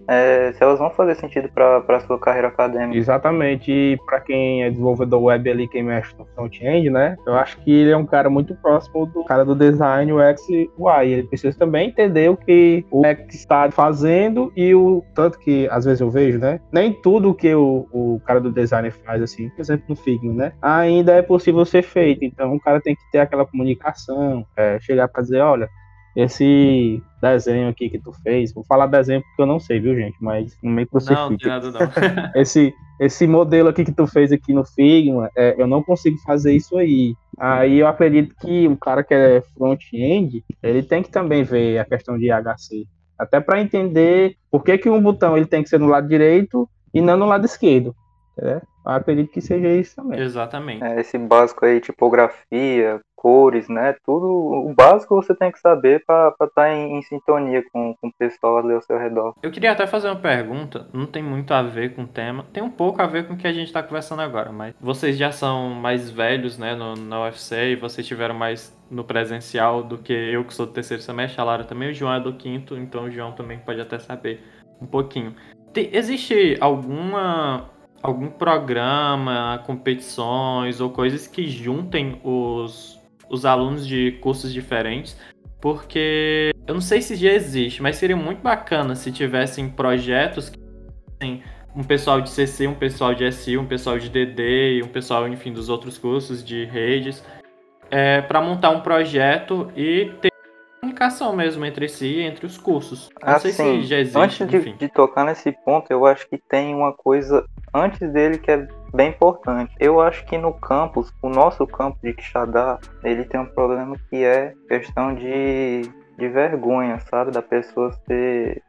S5: é, se elas vão fazer sentido para a sua carreira acadêmica.
S4: Exatamente. E para quem é desenvolvedor web ali, quem mexe no front-end, né? Eu acho que ele é um cara muito próximo do cara do design UX e UI. Ele precisa também entender o que o UX está fazendo e o tanto que às vezes eu vejo, né? Nem tudo que o, o cara do design faz assim, por exemplo, no Figma, né? Ainda é possível ser feito. Então o cara tem que ter aquela comunicação, é, chegar para dizer, olha, esse desenho aqui que tu fez, vou falar desenho porque eu não sei, viu, gente? Mas no meio crucifica.
S2: Não, tem nada não. <laughs>
S4: esse, esse modelo aqui que tu fez aqui no Figma, é, eu não consigo fazer isso aí. Aí eu acredito que o cara que é front-end, ele tem que também ver a questão de HC. Até para entender por que, que um botão ele tem que ser no lado direito e não no lado esquerdo. É, eu acredito que seja isso também.
S2: Exatamente.
S5: É, esse básico aí, tipografia, cores, né? Tudo o básico você tem que saber para estar tá em, em, sintonia com, com o pessoal ali ao seu redor.
S2: Eu queria até fazer uma pergunta, não tem muito a ver com o tema, tem um pouco a ver com o que a gente está conversando agora, mas vocês já são mais velhos, né, no, na UFC e vocês tiveram mais no presencial do que eu que sou do terceiro semestre, a Lara também, o João é do quinto, então o João também pode até saber um pouquinho. Tem, existe alguma algum programa, competições ou coisas que juntem os, os alunos de cursos diferentes, porque eu não sei se já existe, mas seria muito bacana se tivessem projetos tem um pessoal de CC, um pessoal de SI, um pessoal de DD um pessoal, enfim, dos outros cursos de redes, é, para montar um projeto e ter comunicação mesmo entre si entre os cursos. Não
S5: assim,
S2: sei se já existe,
S5: antes de, de, tocar nesse ponto, eu acho que tem uma coisa antes dele que é bem importante. Eu acho que no campus, o nosso campus de Quixadá, ele tem um problema que é questão de, de vergonha, sabe? Da pessoa ser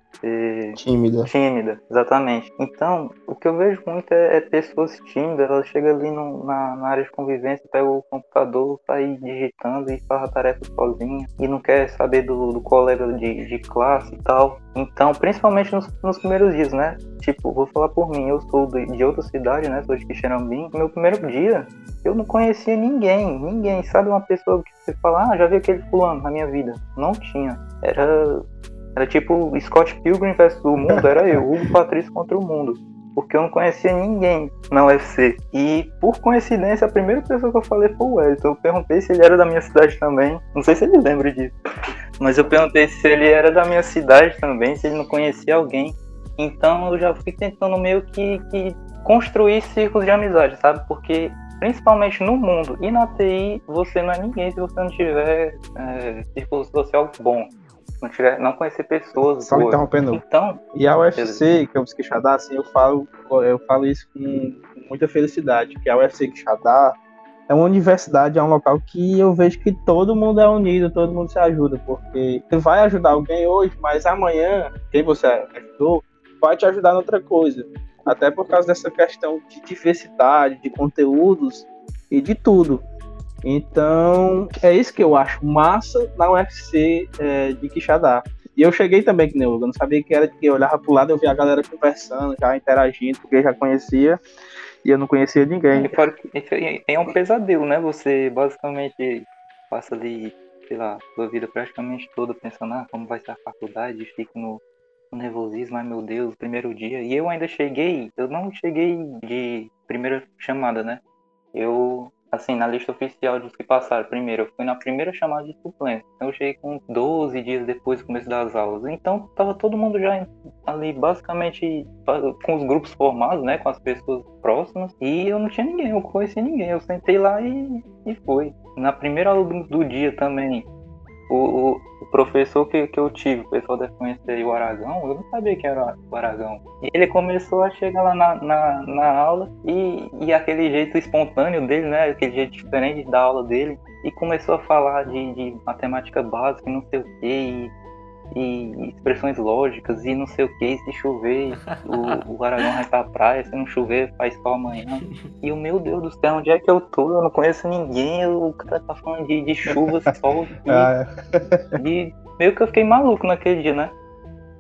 S4: tímida.
S5: Tímida, exatamente. Então, o que eu vejo muito é, é pessoas tímidas, elas chegam ali no, na, na, área de convivência, pegam o computador, tá aí digitando e faz a tarefa sozinha e não quer saber do, do colega de, de classe e tal. Então, principalmente nos, nos, primeiros dias, né? Tipo, vou falar por mim, eu sou de, de outra cidade, né? Sou de Quixeramobim. Meu primeiro dia, eu não conhecia ninguém, ninguém. Sabe uma pessoa que você fala, ah, já vi aquele fulano na minha vida? Não tinha. Era era tipo Scott Pilgrim versus o mundo, era eu, Hugo Patrício contra o mundo. Porque eu não conhecia ninguém na UFC. E por coincidência, a primeira pessoa que eu falei foi o Wellington. Eu perguntei se ele era da minha cidade também. Não sei se ele lembra disso. Mas eu perguntei se ele era da minha cidade também, se ele não conhecia alguém. Então eu já fui tentando meio que, que construir círculos de amizade, sabe? Porque principalmente no mundo e na TI, você não é ninguém se você não tiver é, círculo social bom não, tiver, não conhecer pessoas.
S4: Só me interrompendo.
S5: Então,
S4: e a UFC, que é o Quixadá, assim, eu falo, eu falo isso com muita felicidade, que a UFC Quixadá é uma universidade, é um local que eu vejo que todo mundo é unido, todo mundo se ajuda, porque você vai ajudar alguém hoje, mas amanhã, quem você ajudou, vai te ajudar em outra coisa. Até por causa dessa questão de diversidade, de conteúdos e de tudo. Então, é isso que eu acho massa na UFC é, de Quixadá. E eu cheguei também que nem eu, não sabia que era que eu olhava pro lado, eu via a galera conversando, já interagindo, porque eu já conhecia e eu não conhecia ninguém.
S5: É um pesadelo, né? Você basicamente passa ali, sei lá, sua vida praticamente toda pensando, ah, como vai ser a faculdade, fica no, no nervosismo, ai meu Deus, primeiro dia. E eu ainda cheguei, eu não cheguei de primeira chamada, né? Eu assim, na lista oficial dos que passaram, primeiro, eu fui na primeira chamada de suplência. Então eu cheguei com 12 dias depois do começo das aulas. Então tava todo mundo já ali basicamente com os grupos formados, né, com as pessoas próximas, e eu não tinha ninguém, eu conheci ninguém. Eu sentei lá e, e foi. Na primeira aula do, do dia também, o, o, professor que, que eu tive, o pessoal deve conhecer o Aragão, eu não sabia que era o Aragão. Ele começou a chegar lá na, na, na aula e, e aquele jeito espontâneo dele, né? Aquele jeito diferente da aula dele, e começou a falar de, de matemática básica e não sei o que, e expressões lógicas e não sei o que, se chover, o, o Aragão vai pra praia, se não chover, faz sol amanhã. E o meu Deus do céu, onde é que eu tô? Eu não conheço ninguém, o cara tá falando de, de chuva, <laughs> sol, e, ah, é. e meio que eu fiquei maluco naquele dia, né?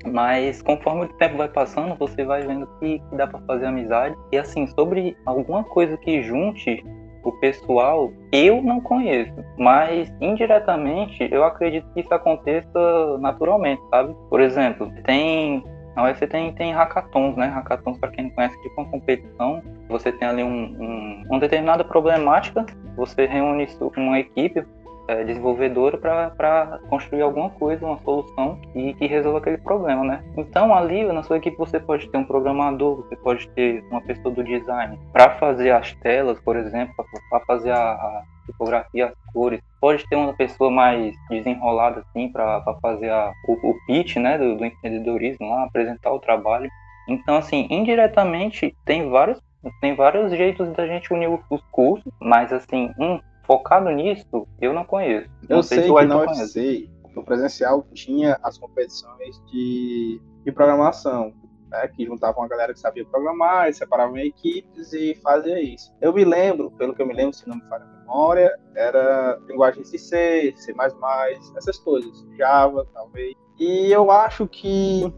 S5: Mas conforme o tempo vai passando, você vai vendo que, que dá para fazer amizade. E assim, sobre alguma coisa que junte o pessoal eu não conheço, mas indiretamente eu acredito que isso aconteça naturalmente, sabe? Por exemplo, tem na UFC tem, tem hackathons, né? Hackathons, para quem não conhece, tipo uma competição. Você tem ali um, um, uma determinada problemática, você reúne uma equipe é, desenvolvedora para construir alguma coisa, uma solução e que resolva aquele problema, né? Então ali na sua equipe você pode ter um programador, você pode ter uma pessoa do design para fazer as telas, por exemplo, para fazer a, a tipografia, as cores. Pode ter uma pessoa mais desenrolada assim para fazer a, o, o pitch, né, do, do empreendedorismo lá, apresentar o trabalho. Então assim, indiretamente tem vários tem vários jeitos da gente unir os cursos, mas assim, um focado nisso, eu não conheço.
S4: Eu não sei, sei que na UFC, no presencial, tinha as competições de, de programação, né, que juntavam a galera que sabia programar, e separavam equipes e fazia isso. Eu me lembro, pelo que eu me lembro, se não me falha a memória, era linguagem C, C++, essas coisas, Java, talvez. E eu acho que,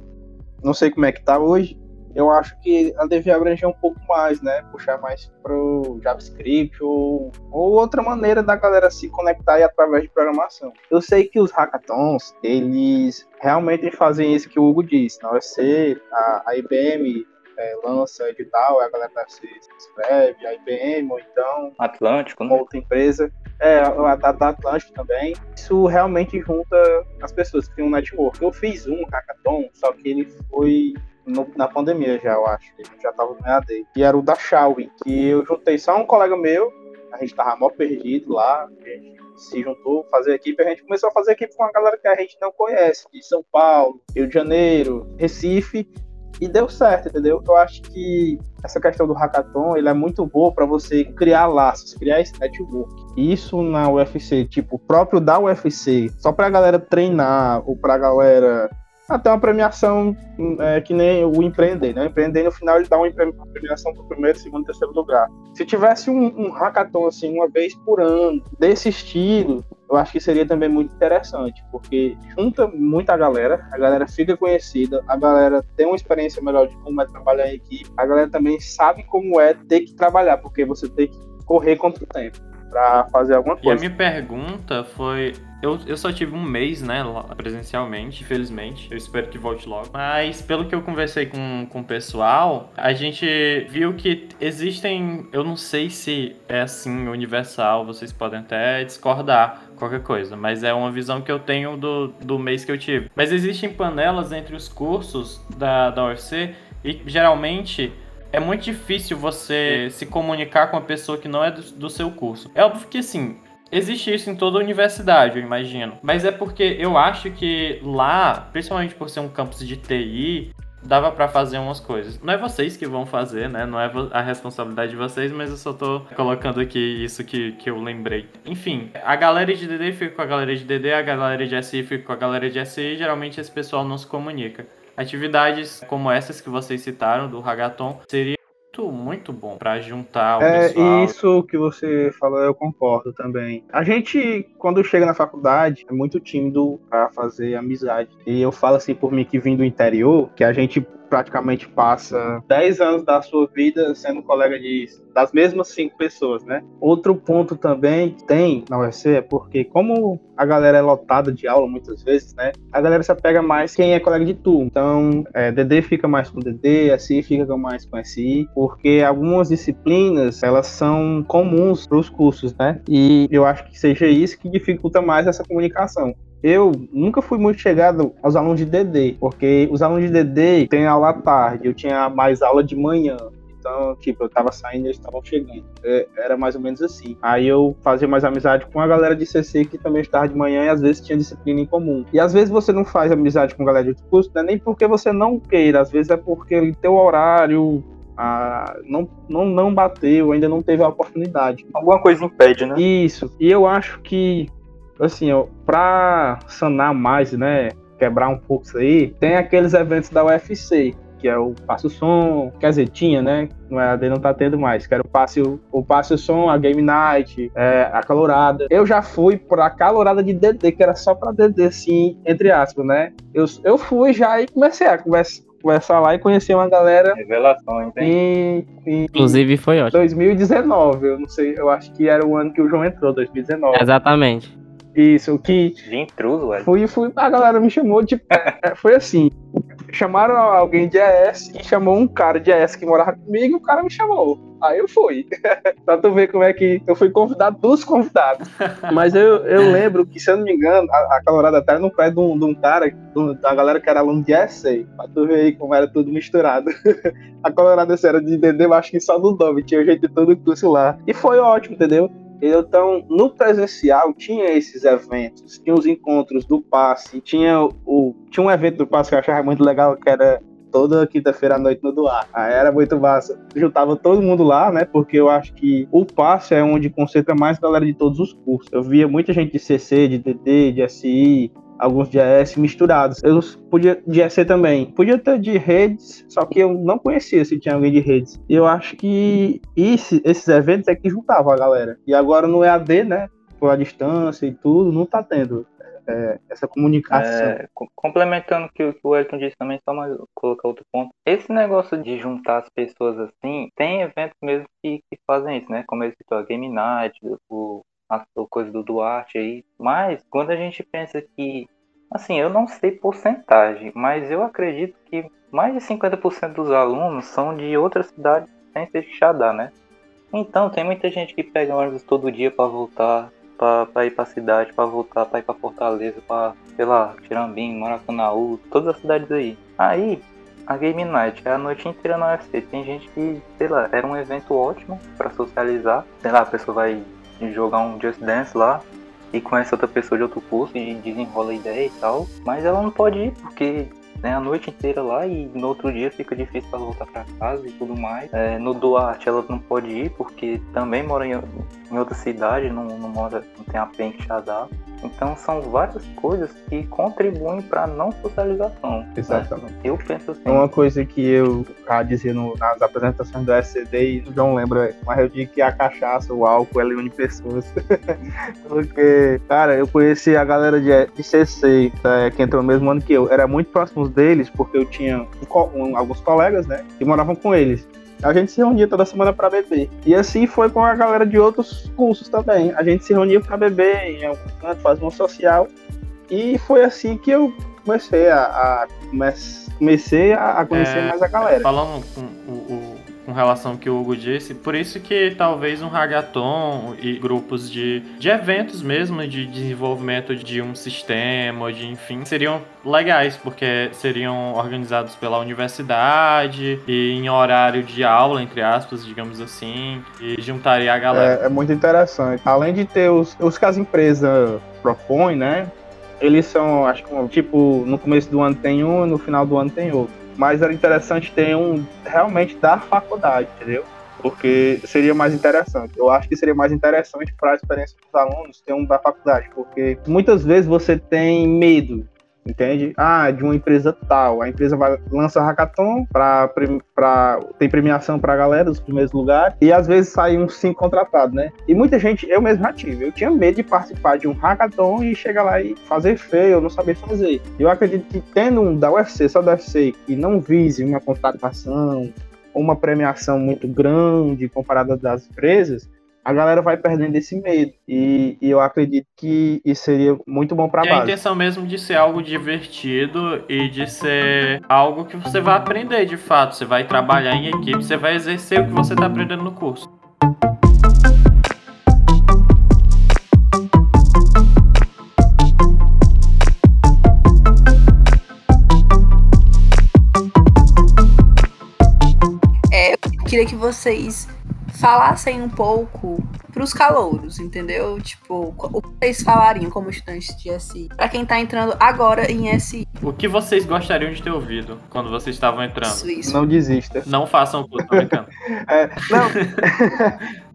S4: não sei como é que tá hoje, eu acho que ela devia abranger um pouco mais, né? Puxar mais pro JavaScript ou, ou outra maneira da galera se conectar através de programação. Eu sei que os hackathons, eles realmente fazem isso que o Hugo disse. Na UFC, a, a IBM é, lança edital, a galera se inscreve, a IBM, ou então.
S5: Atlântico,
S4: né? Outra empresa. É, a da, da Atlântico também. Isso realmente junta as pessoas, que tem um network. Eu fiz um hackathon, só que ele foi no, na pandemia já, eu acho. Eu já tava no EAD. E era o da Xiaomi, que eu juntei só um colega meu, a gente tava mó perdido lá, a gente se juntou, fazer equipe, a gente começou a fazer equipe com uma galera que a gente não conhece, de São Paulo, Rio de Janeiro, Recife, e deu certo, entendeu? Eu acho que essa questão do hackathon ele é muito boa para você criar laços, criar esse network. Isso na UFC, tipo, próprio da UFC, só pra galera treinar ou pra galera até uma premiação é, que nem o empreender, né? O empreender no final ele dá uma premiação para o primeiro, segundo, terceiro lugar. Se tivesse um, um hackathon assim uma vez por ano desse estilo, eu acho que seria também muito interessante, porque junta muita galera, a galera fica conhecida, a galera tem uma experiência melhor de como é trabalhar em equipe, a galera também sabe como é ter que trabalhar, porque você tem que correr contra o tempo para fazer alguma coisa.
S2: E a minha pergunta foi eu, eu só tive um mês, né, presencialmente, infelizmente. Eu espero que volte logo. Mas pelo que eu conversei com, com o pessoal, a gente viu que existem. Eu não sei se é assim universal, vocês podem até discordar qualquer coisa, mas é uma visão que eu tenho do, do mês que eu tive. Mas existem panelas entre os cursos da, da UFC e geralmente é muito difícil você se comunicar com uma pessoa que não é do, do seu curso. É óbvio que assim, Existe isso em toda a universidade, eu imagino. Mas é porque eu acho que lá, principalmente por ser um campus de TI, dava para fazer umas coisas. Não é vocês que vão fazer, né? Não é a responsabilidade de vocês, mas eu só tô colocando aqui isso que, que eu lembrei. Enfim, a galera de DD fica com a galera de DD, a galera de SI fica com a galera de SI, geralmente esse pessoal não se comunica. Atividades como essas que vocês citaram do Hagaton seria muito, bom para juntar o
S4: é,
S2: pessoal.
S4: Isso que você falou, eu concordo também. A gente, quando chega na faculdade, é muito tímido para fazer amizade. E eu falo assim por mim que vim do interior, que a gente praticamente passa 10 anos da sua vida sendo colega de, das mesmas cinco pessoas, né? Outro ponto também que tem na UFC é porque, como a galera é lotada de aula muitas vezes, né? A galera se apega mais quem é colega de turma. Então, é, DD fica mais com DD, SI fica mais com SI, porque algumas disciplinas, elas são comuns para os cursos, né? E eu acho que seja isso que dificulta mais essa comunicação. Eu nunca fui muito chegado aos alunos de DD, porque os alunos de DD têm aula à tarde, eu tinha mais aula de manhã. Então, tipo, eu tava saindo e eles estavam chegando. É, era mais ou menos assim. Aí eu fazia mais amizade com a galera de CC que também estava de manhã e às vezes tinha disciplina em comum. E às vezes você não faz amizade com a galera de outro curso, não é nem porque você não queira, às vezes é porque teu horário ah, não, não, não bateu, ainda não teve a oportunidade.
S5: Alguma coisa impede, né?
S4: Isso. E eu acho que assim, ó, pra sanar mais, né, quebrar um pouco isso aí, tem aqueles eventos da UFC, que é o Passo Som, quer dizer, tinha, né? No EAD não tá tendo mais, que era o Passe, o Passe Som, a Game Night, é, a Calorada. Eu já fui pra Calorada de DD, que era só pra DD, assim, entre aspas, né? Eu, eu fui já e comecei a conversar, conversar lá e conhecer uma galera.
S5: Revelação,
S1: em, em, Inclusive foi ótimo.
S4: 2019, eu não sei, eu acho que era o ano que o João entrou, 2019.
S1: Exatamente.
S4: Isso, que.
S5: De intruso, velho.
S4: Fui, fui, a galera me chamou de. É, foi assim. Chamaram alguém de ES e chamou um cara de ES que morava comigo e o cara me chamou. Aí eu fui. <laughs> pra tu ver como é que. Eu fui convidado dos convidados. <laughs> Mas eu, eu lembro que, se eu não me engano, a, a calorada até no pé de um, de um cara, da galera que era aluno de essay. Pra tu ver aí como era tudo misturado. <laughs> a colorada era de DD, acho que só no nome, tinha gente de todo o curso lá. E foi ótimo, entendeu? Então, no presencial tinha esses eventos, tinha os encontros do passe, tinha o tinha um evento do passe que eu achava muito legal, que era toda quinta-feira à noite no Doar. Aí era muito massa. Juntava todo mundo lá, né? Porque eu acho que o passe é onde concentra mais galera de todos os cursos. Eu via muita gente de CC, de DD, de SI, alguns AS misturados. Eu podia de EC também. Podia ter de redes, só que eu não conhecia se tinha alguém de redes. E eu acho que esse, esses eventos é que juntavam a galera. E agora no EAD, né? Por a distância e tudo, não tá tendo é, essa comunicação. É,
S5: complementando o que, o Elton disse também, só mais colocar outro ponto. Esse negócio de juntar as pessoas assim, tem eventos mesmo que, que fazem isso, né? Como ele citou, a Game Night, o a coisa do Duarte aí. Mas quando a gente pensa que, assim, eu não sei porcentagem, mas eu acredito que mais de 50% dos alunos são de outras cidades sem ser Xadá, né? Então tem muita gente que pega ônibus todo dia para voltar, para ir para cidade, para voltar, para ir para Fortaleza, para, sei lá, Tirambim, Maracanaú, todas as cidades aí. Aí a Game Night é a noite inteira na UFC. Tem gente que, sei lá, era um evento ótimo para socializar. Sei lá, a pessoa vai jogar um Just Dance lá e conhece outra pessoa de outro curso e desenrola ideia e tal. Mas ela não pode ir porque né, a noite inteira lá e no outro dia fica difícil para voltar para casa e tudo mais. É, no Duarte ela não pode ir porque também mora em, em outra cidade, não, não mora, não tem a PEN que dar. Então são várias coisas que contribuem para não socialização. Né?
S4: Exatamente.
S5: Né? Eu penso assim.
S4: Uma coisa que eu dizia no, nas apresentações do SCD e o João lembra, mas eu digo que a cachaça, o álcool, ela une pessoas. <laughs> Porque, cara, eu conheci a galera de, CC, tá, que entrou no mesmo ano que eu. Era muito próximo deles, porque eu tinha um, um, alguns colegas, né, que moravam com eles. A gente se reunia toda semana para beber. E assim foi com a galera de outros cursos também. A gente se reunia para beber em algum canto, fazer um social. E foi assim que eu comecei a, a comecei a, conhecer é, mais a galera.
S2: Falando com o, o com relação ao que o Hugo disse. Por isso que talvez um hackathon e grupos de, de eventos mesmo, de desenvolvimento de um sistema, de enfim, seriam legais, porque seriam organizados pela universidade e em horário de aula, entre aspas, digamos assim, e juntaria a galera.
S4: É, é muito interessante. Além de ter os, os que as empresas propõem, né? Eles são, acho que, tipo, no começo do ano tem um, no final do ano tem outro mas era interessante ter um realmente da faculdade, entendeu? Porque seria mais interessante. Eu acho que seria mais interessante para a experiência dos alunos ter um da faculdade, porque muitas vezes você tem medo entende? Ah, de uma empresa tal. A empresa vai lança hackathon para tem premiação para a galera dos primeiros lugares e às vezes sai um sim contratado, né? E muita gente, eu mesmo já tive, eu tinha medo de participar de um hackathon e chegar lá e fazer feio, eu não sabia fazer. Eu acredito que tendo um da UFC, só da UFC, que não vise uma contratação, uma premiação muito grande comparada das empresas, a galera vai perdendo esse medo. E, e eu acredito que isso seria muito bom para a base.
S2: a intenção mesmo de ser algo divertido e de ser algo que você vai aprender de fato. Você vai trabalhar em equipe, você vai exercer o que você está aprendendo no curso.
S3: É, eu queria que vocês falassem um pouco para os calouros, entendeu? Tipo, o que vocês falariam como estudantes de SI? Para quem tá entrando agora em SI.
S2: O que vocês gostariam de ter ouvido quando vocês estavam entrando? Isso,
S4: isso. Não desista.
S2: Não façam o curso, brincando. <laughs>
S4: é, não.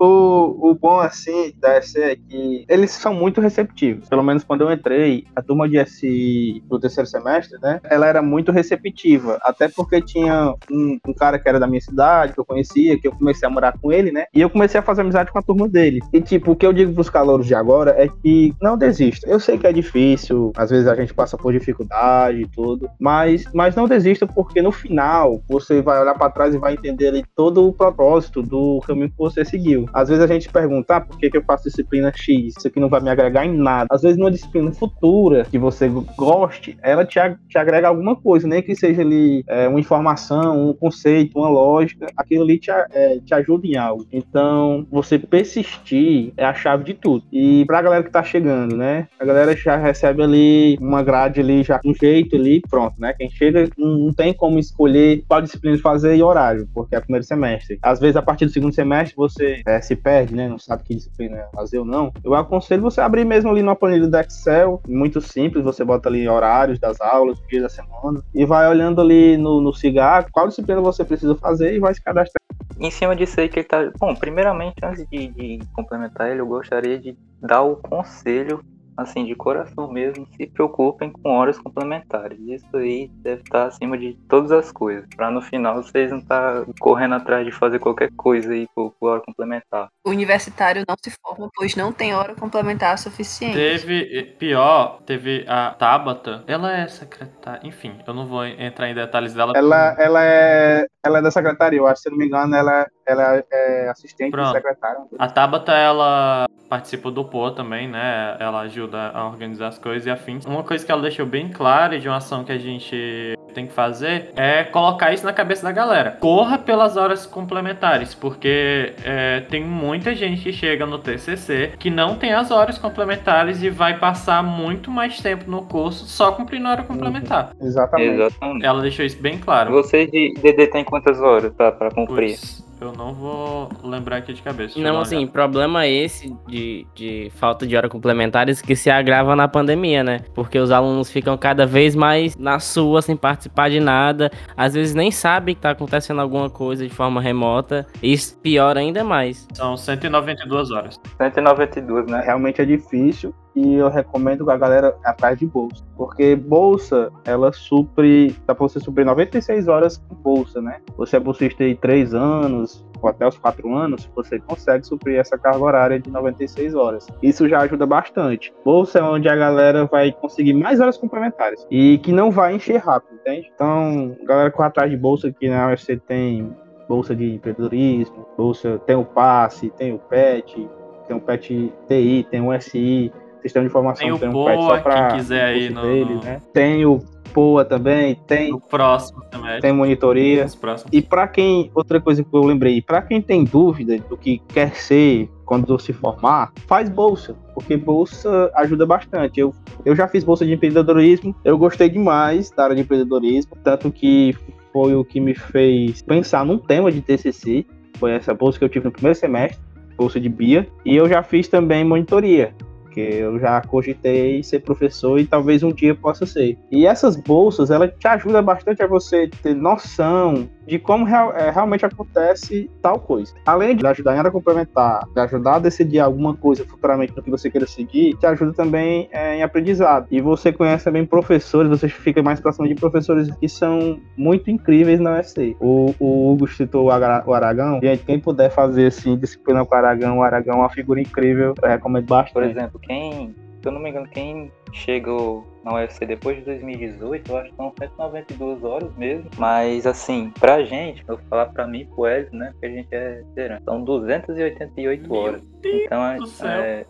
S4: <laughs> o, o bom, assim, da SI é que eles são muito receptivos. Pelo menos quando eu entrei, a turma de SI pro terceiro semestre, né? Ela era muito receptiva. Até porque tinha um, um cara que era da minha cidade, que eu conhecia, que eu comecei a morar com ele, né? E eu comecei a fazer amizade com a turma dele. E, tipo, o que eu digo pros calouros de agora é que não desista. Eu sei que é difícil, às vezes a gente passa por dificuldade e tudo, mas, mas não desista porque no final você vai olhar para trás e vai entender ali todo o propósito do caminho que você seguiu. Às vezes a gente pergunta, ah, por que, que eu faço disciplina X? Isso aqui não vai me agregar em nada. Às vezes numa disciplina futura que você goste, ela te, te agrega alguma coisa, nem que seja ali é, uma informação, um conceito, uma lógica, aquilo ali te, é, te ajuda em algo. Então, você persistir assistir é a chave de tudo. E pra galera que tá chegando, né? A galera já recebe ali uma grade ali, já um jeito ali, pronto, né? Quem chega não tem como escolher qual disciplina fazer e horário, porque é primeiro semestre. Às vezes, a partir do segundo semestre, você é, se perde, né? Não sabe que disciplina fazer ou não. Eu aconselho você abrir mesmo ali numa planilha do Excel, muito simples, você bota ali horários das aulas, dias da semana, e vai olhando ali no, no cigarro qual disciplina você precisa fazer e vai se cadastrar.
S5: Em cima disso aí que ele tá. Bom, primeiramente, antes de, de complementar ele, eu gostaria de dar o conselho assim, de coração mesmo, se preocupem com horas complementares. Isso aí deve estar acima de todas as coisas, para no final vocês não estar tá correndo atrás de fazer qualquer coisa aí por, por, hora complementar.
S3: O universitário não se forma, pois não tem hora complementar suficiente.
S2: Teve, pior, teve a Tabata, ela é secretária, enfim, eu não vou entrar em detalhes dela.
S4: Ela, ela, é, ela é da secretaria, eu acho, se não me engano, ela, ela é assistente Pronto. secretária.
S2: A Tabata, ela participa do PO também, né? Ela ajuda a organizar as coisas e afins. Uma coisa que ela deixou bem clara de uma ação que a gente tem que fazer é colocar isso na cabeça da galera. Corra pelas horas complementares, porque é, tem muita gente que chega no TCC que não tem as horas complementares e vai passar muito mais tempo no curso só cumprindo hora complementar.
S4: Uhum. Exatamente.
S5: Exatamente.
S2: Ela deixou isso bem claro.
S5: Vocês de DD tem quantas horas pra, pra cumprir?
S2: Puts, eu não vou lembrar aqui de cabeça.
S1: Não, assim,
S2: olhada.
S1: problema esse de, de falta de horas complementares que se agrava na pandemia, né? Porque os alunos ficam cada vez mais na sua, sem participar de nada. Às vezes nem sabem que tá acontecendo alguma coisa de forma remota. Isso piora ainda mais.
S2: São 192 horas.
S5: 192, né?
S4: Realmente é difícil e eu recomendo a galera atrás de bolsa. Porque bolsa, ela supre, dá pra você suprir 96 horas com bolsa, né? Você é bolsista de 3 anos, ou até os 4 anos, você consegue suprir essa carga horária de 96 horas. Isso já ajuda bastante. Bolsa é onde a galera vai conseguir mais horas complementares e que não vai encher rápido, entende? Então, galera corre atrás de bolsa que na UFC tem bolsa de empreendedorismo, bolsa tem o passe, tem o PET, tem o PET TI, tem o SI, sistema de informação
S2: Tem o
S4: tem um só pra
S2: quem quiser aí no-
S4: deles,
S2: no-
S4: né? Tem o POA também, tem,
S2: No próximo semestre.
S4: tem monitoria. E para quem, outra coisa que eu lembrei, para quem tem dúvida do que quer ser quando se formar, faz bolsa, porque bolsa ajuda bastante. Eu, eu já fiz bolsa de empreendedorismo, eu gostei demais da área de empreendedorismo, tanto que foi o que me fez pensar num tema de TCC, foi essa bolsa que eu tive no primeiro semestre, bolsa de BIA, e eu já fiz também monitoria. Porque eu já cogitei ser professor e talvez um dia possa ser. E essas bolsas, ela te ajuda bastante a você ter noção de como real- é, realmente acontece tal coisa. Além de ajudar em área complementar, de ajudar a decidir alguma coisa futuramente no que você queira seguir, te ajuda também é, em aprendizado. E você conhece também professores, você fica mais próximo de professores que são muito incríveis na USC. O, o Hugo citou o o Aragão. Gente, quem puder fazer assim, disciplina com o Aragão, o Aragão é uma figura incrível, eu recomendo bastante.
S5: Por exemplo, quem, se eu não me engano, quem chegou na UFC depois de 2018, eu acho que são 192 horas mesmo. Mas assim, pra gente, eu vou falar pra mim, pro Hélio, né? Porque a gente é veterano, são 288
S2: Meu
S5: horas. Então é, é,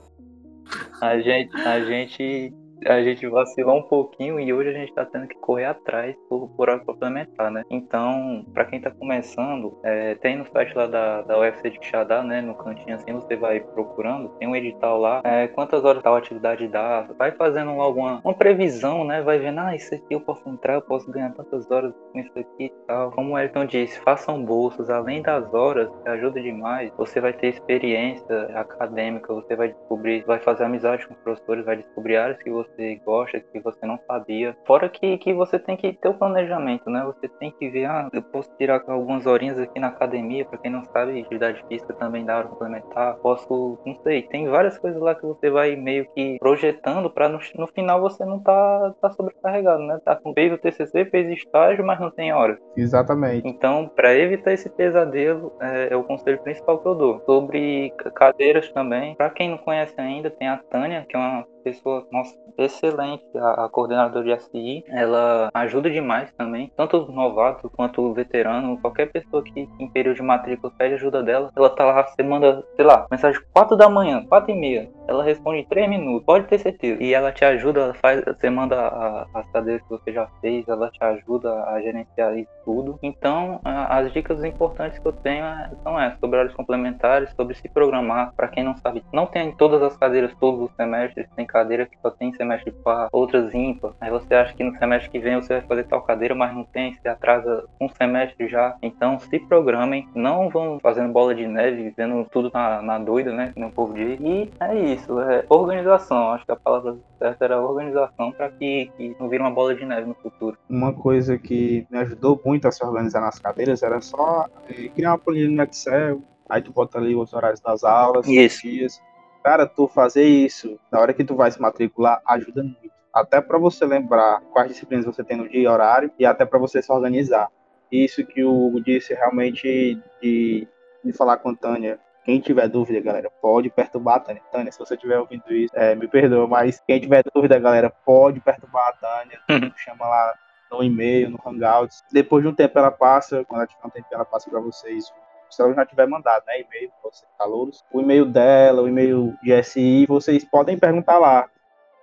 S5: a gente, a gente, a gente vacilou um pouquinho e hoje a gente tá tendo que correr atrás por, por hora complementar, né? Então, pra quem tá começando, é, tem no site lá da, da UFC de Quixadá, né? No cantinho assim, você vai procurando, tem um edital lá, é, quantas horas tal atividade dá, vai fazendo alguma uma previsão, né? Vai vendo, ah, isso aqui eu posso entrar, eu posso ganhar tantas horas com isso aqui e tal. Como o Elton disse, façam bolsas, além das horas, que ajuda demais, você vai ter experiência acadêmica, você vai descobrir, vai fazer amizade com os professores, vai descobrir áreas que você gosta, que você não sabia. Fora que, que você tem que ter o planejamento, né? Você tem que ver, ah, eu posso tirar algumas horinhas aqui na academia, pra quem não sabe, atividade física também dá hora complementar. Posso, não sei, tem várias coisas lá que você vai meio que projetando pra no, no final você não tá, tá sobrecarregado, né? Tá com fez o TCC, fez estágio, mas não tem horas.
S4: Exatamente.
S5: Então, para evitar esse pesadelo, é, é o conselho principal que eu dou. Sobre ca- cadeiras também, para quem não conhece ainda, tem a Tânia, que é uma pessoa, nossa, excelente, a, a coordenadora de SI. Ela ajuda demais também, tanto os novatos quanto o veterano, qualquer pessoa que em período de matrícula pede ajuda dela, ela tá lá, você manda, sei lá, mensagem 4 da manhã, 4 e meia. Ela responde em 3 minutos, pode ter certeza. E ela te ajuda, ela faz, você manda as cadeiras que você já fez, ela te ajuda a gerenciar isso tudo. Então, a- as dicas importantes que eu tenho é- são essas, sobre horários complementares, sobre se programar. Para quem não sabe, não tem todas as cadeiras todos os semestres, tem cadeira que só tem semestre par, outras ímpar. Aí você acha que no semestre que vem você vai fazer tal cadeira, mas não tem, se atrasa um semestre já. Então, se programem, não vão fazendo bola de neve, vendo tudo na, na doida, né? Como o povo diz. E é isso, é organização. Acho que a palavra certa era organização para que, que não vire uma bola de neve no futuro.
S4: Uma coisa que me ajudou muito a se organizar nas cadeiras era só eh, criar uma planilha no Excel, aí tu bota ali os horários das aulas,
S5: Isso.
S4: os dias. Cara, tu fazer isso na hora que tu vai se matricular ajuda muito. Até para você lembrar quais disciplinas você tem no dia e horário e até para você se organizar. Isso que o Hugo disse realmente de, de falar com a Tânia. Quem tiver dúvida, galera, pode perturbar a Tânia. Tânia, se você estiver ouvindo isso, é, me perdoa, mas quem tiver dúvida, galera, pode perturbar a Tânia. Chama lá no e-mail, no Hangouts. Depois de um tempo ela passa, quando ela tiver um tempo ela passa para vocês. Se ela já tiver mandado, né, e-mail, pra vocês, calouros, o e-mail dela, o e-mail de SI, vocês podem perguntar lá.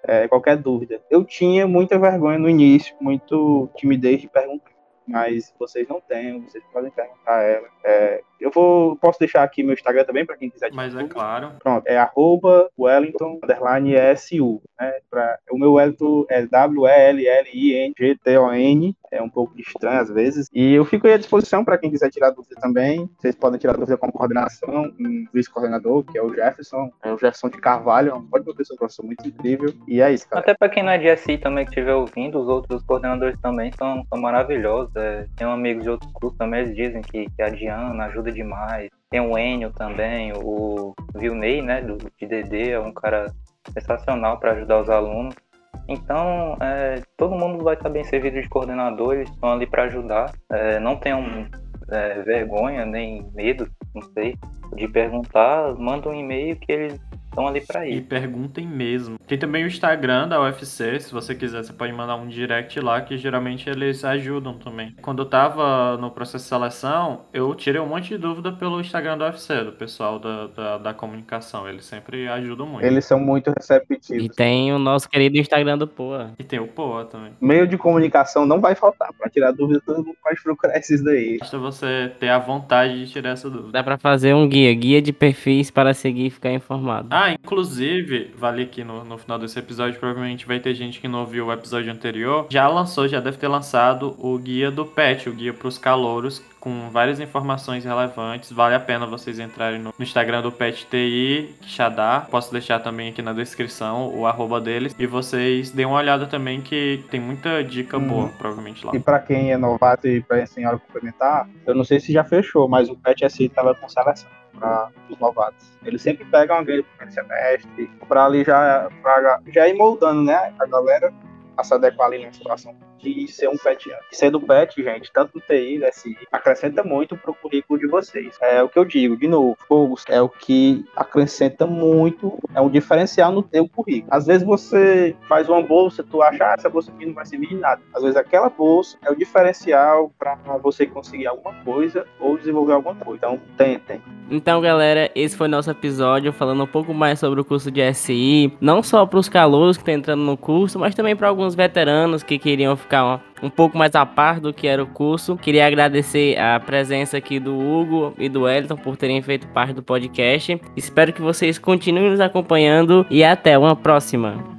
S4: é, qualquer dúvida. Eu tinha muita vergonha no início, muito timidez de perguntar, mas vocês não têm, vocês podem perguntar a ela. É, eu vou, posso deixar aqui meu Instagram também para quem quiser.
S2: Mas é claro.
S4: Pronto, é arroba Wellington underline SU. Né, pra, o meu Wellington é W-E-L-L-I-N-G-T-O-N. É um pouco estranho às vezes. E eu fico aí à disposição para quem quiser tirar dúvida também. Vocês podem tirar dúvida com coordenação, um vice-coordenador, que é o Jefferson. É o Jefferson de Carvalho, é um ótimo professor, professor muito incrível. E é isso, cara.
S5: Até para quem não é de SI também que estiver ouvindo, os outros coordenadores também são, são maravilhosos. É, tem um amigo de outros cursos também, eles dizem que, que a Diana ajuda demais. Tem o Enio também, o Vilney, né, do, de DD, é um cara sensacional para ajudar os alunos. Então, é, todo mundo vai estar bem servido de coordenadores, estão ali para ajudar. É, não tenham é, vergonha nem medo, não sei, de perguntar, manda um e-mail que eles estão ali para
S2: ir. E perguntem mesmo. Tem também o Instagram da UFC, se você quiser, você pode mandar um direct lá, que geralmente eles ajudam também. Quando eu tava no processo de seleção, eu tirei um monte de dúvida pelo Instagram do UFC, do pessoal da, da, da comunicação. Eles sempre ajudam muito.
S4: Eles são muito receptivos.
S1: E tem o nosso querido Instagram do Poa.
S2: E tem o Poa também.
S4: Meio de comunicação não vai faltar. Pra tirar dúvida, todo mundo pode procurar esses daí.
S2: Basta você ter a vontade de tirar essa dúvida.
S1: Dá pra fazer um guia, guia de perfis para seguir e ficar informado.
S2: Ah, inclusive, vale aqui no, no final desse episódio, provavelmente vai ter gente que não ouviu o episódio anterior. Já lançou, já deve ter lançado o guia do PET, o guia para os calouros, com várias informações relevantes. Vale a pena vocês entrarem no, Instagram do PET TI, Xadar. Posso deixar também aqui na descrição o arroba deles. E vocês deem uma olhada também que tem muita dica hum. boa, provavelmente lá.
S4: E para quem é novato e para a senhora complementar, eu não sei se já fechou, mas o PET SI estava com seleção para os novatos. Eles sempre pegam alguém do primeiro semestre para ali já, pra, já ir moldando, né? A galera a se adequar ali na situação de ser um pet antes. Sendo pet, gente, tanto no TI, né, se acrescenta muito pro currículo de vocês. É o que eu digo, de novo, fogos é o que acrescenta muito, é um diferencial no teu currículo. Às vezes você faz uma bolsa, tu acha, ah, essa bolsa aqui não vai servir de nada. Às vezes aquela bolsa é o diferencial para você conseguir alguma coisa ou desenvolver alguma coisa. Então, tentem.
S1: Então, galera, esse foi nosso episódio falando um pouco mais sobre o curso de SI, não só para os calouros que estão entrando no curso, mas também para alguns veteranos que queriam ficar um pouco mais a par do que era o curso. Queria agradecer a presença aqui do Hugo e do Wellington por terem feito parte do podcast. Espero que vocês continuem nos acompanhando e até uma próxima.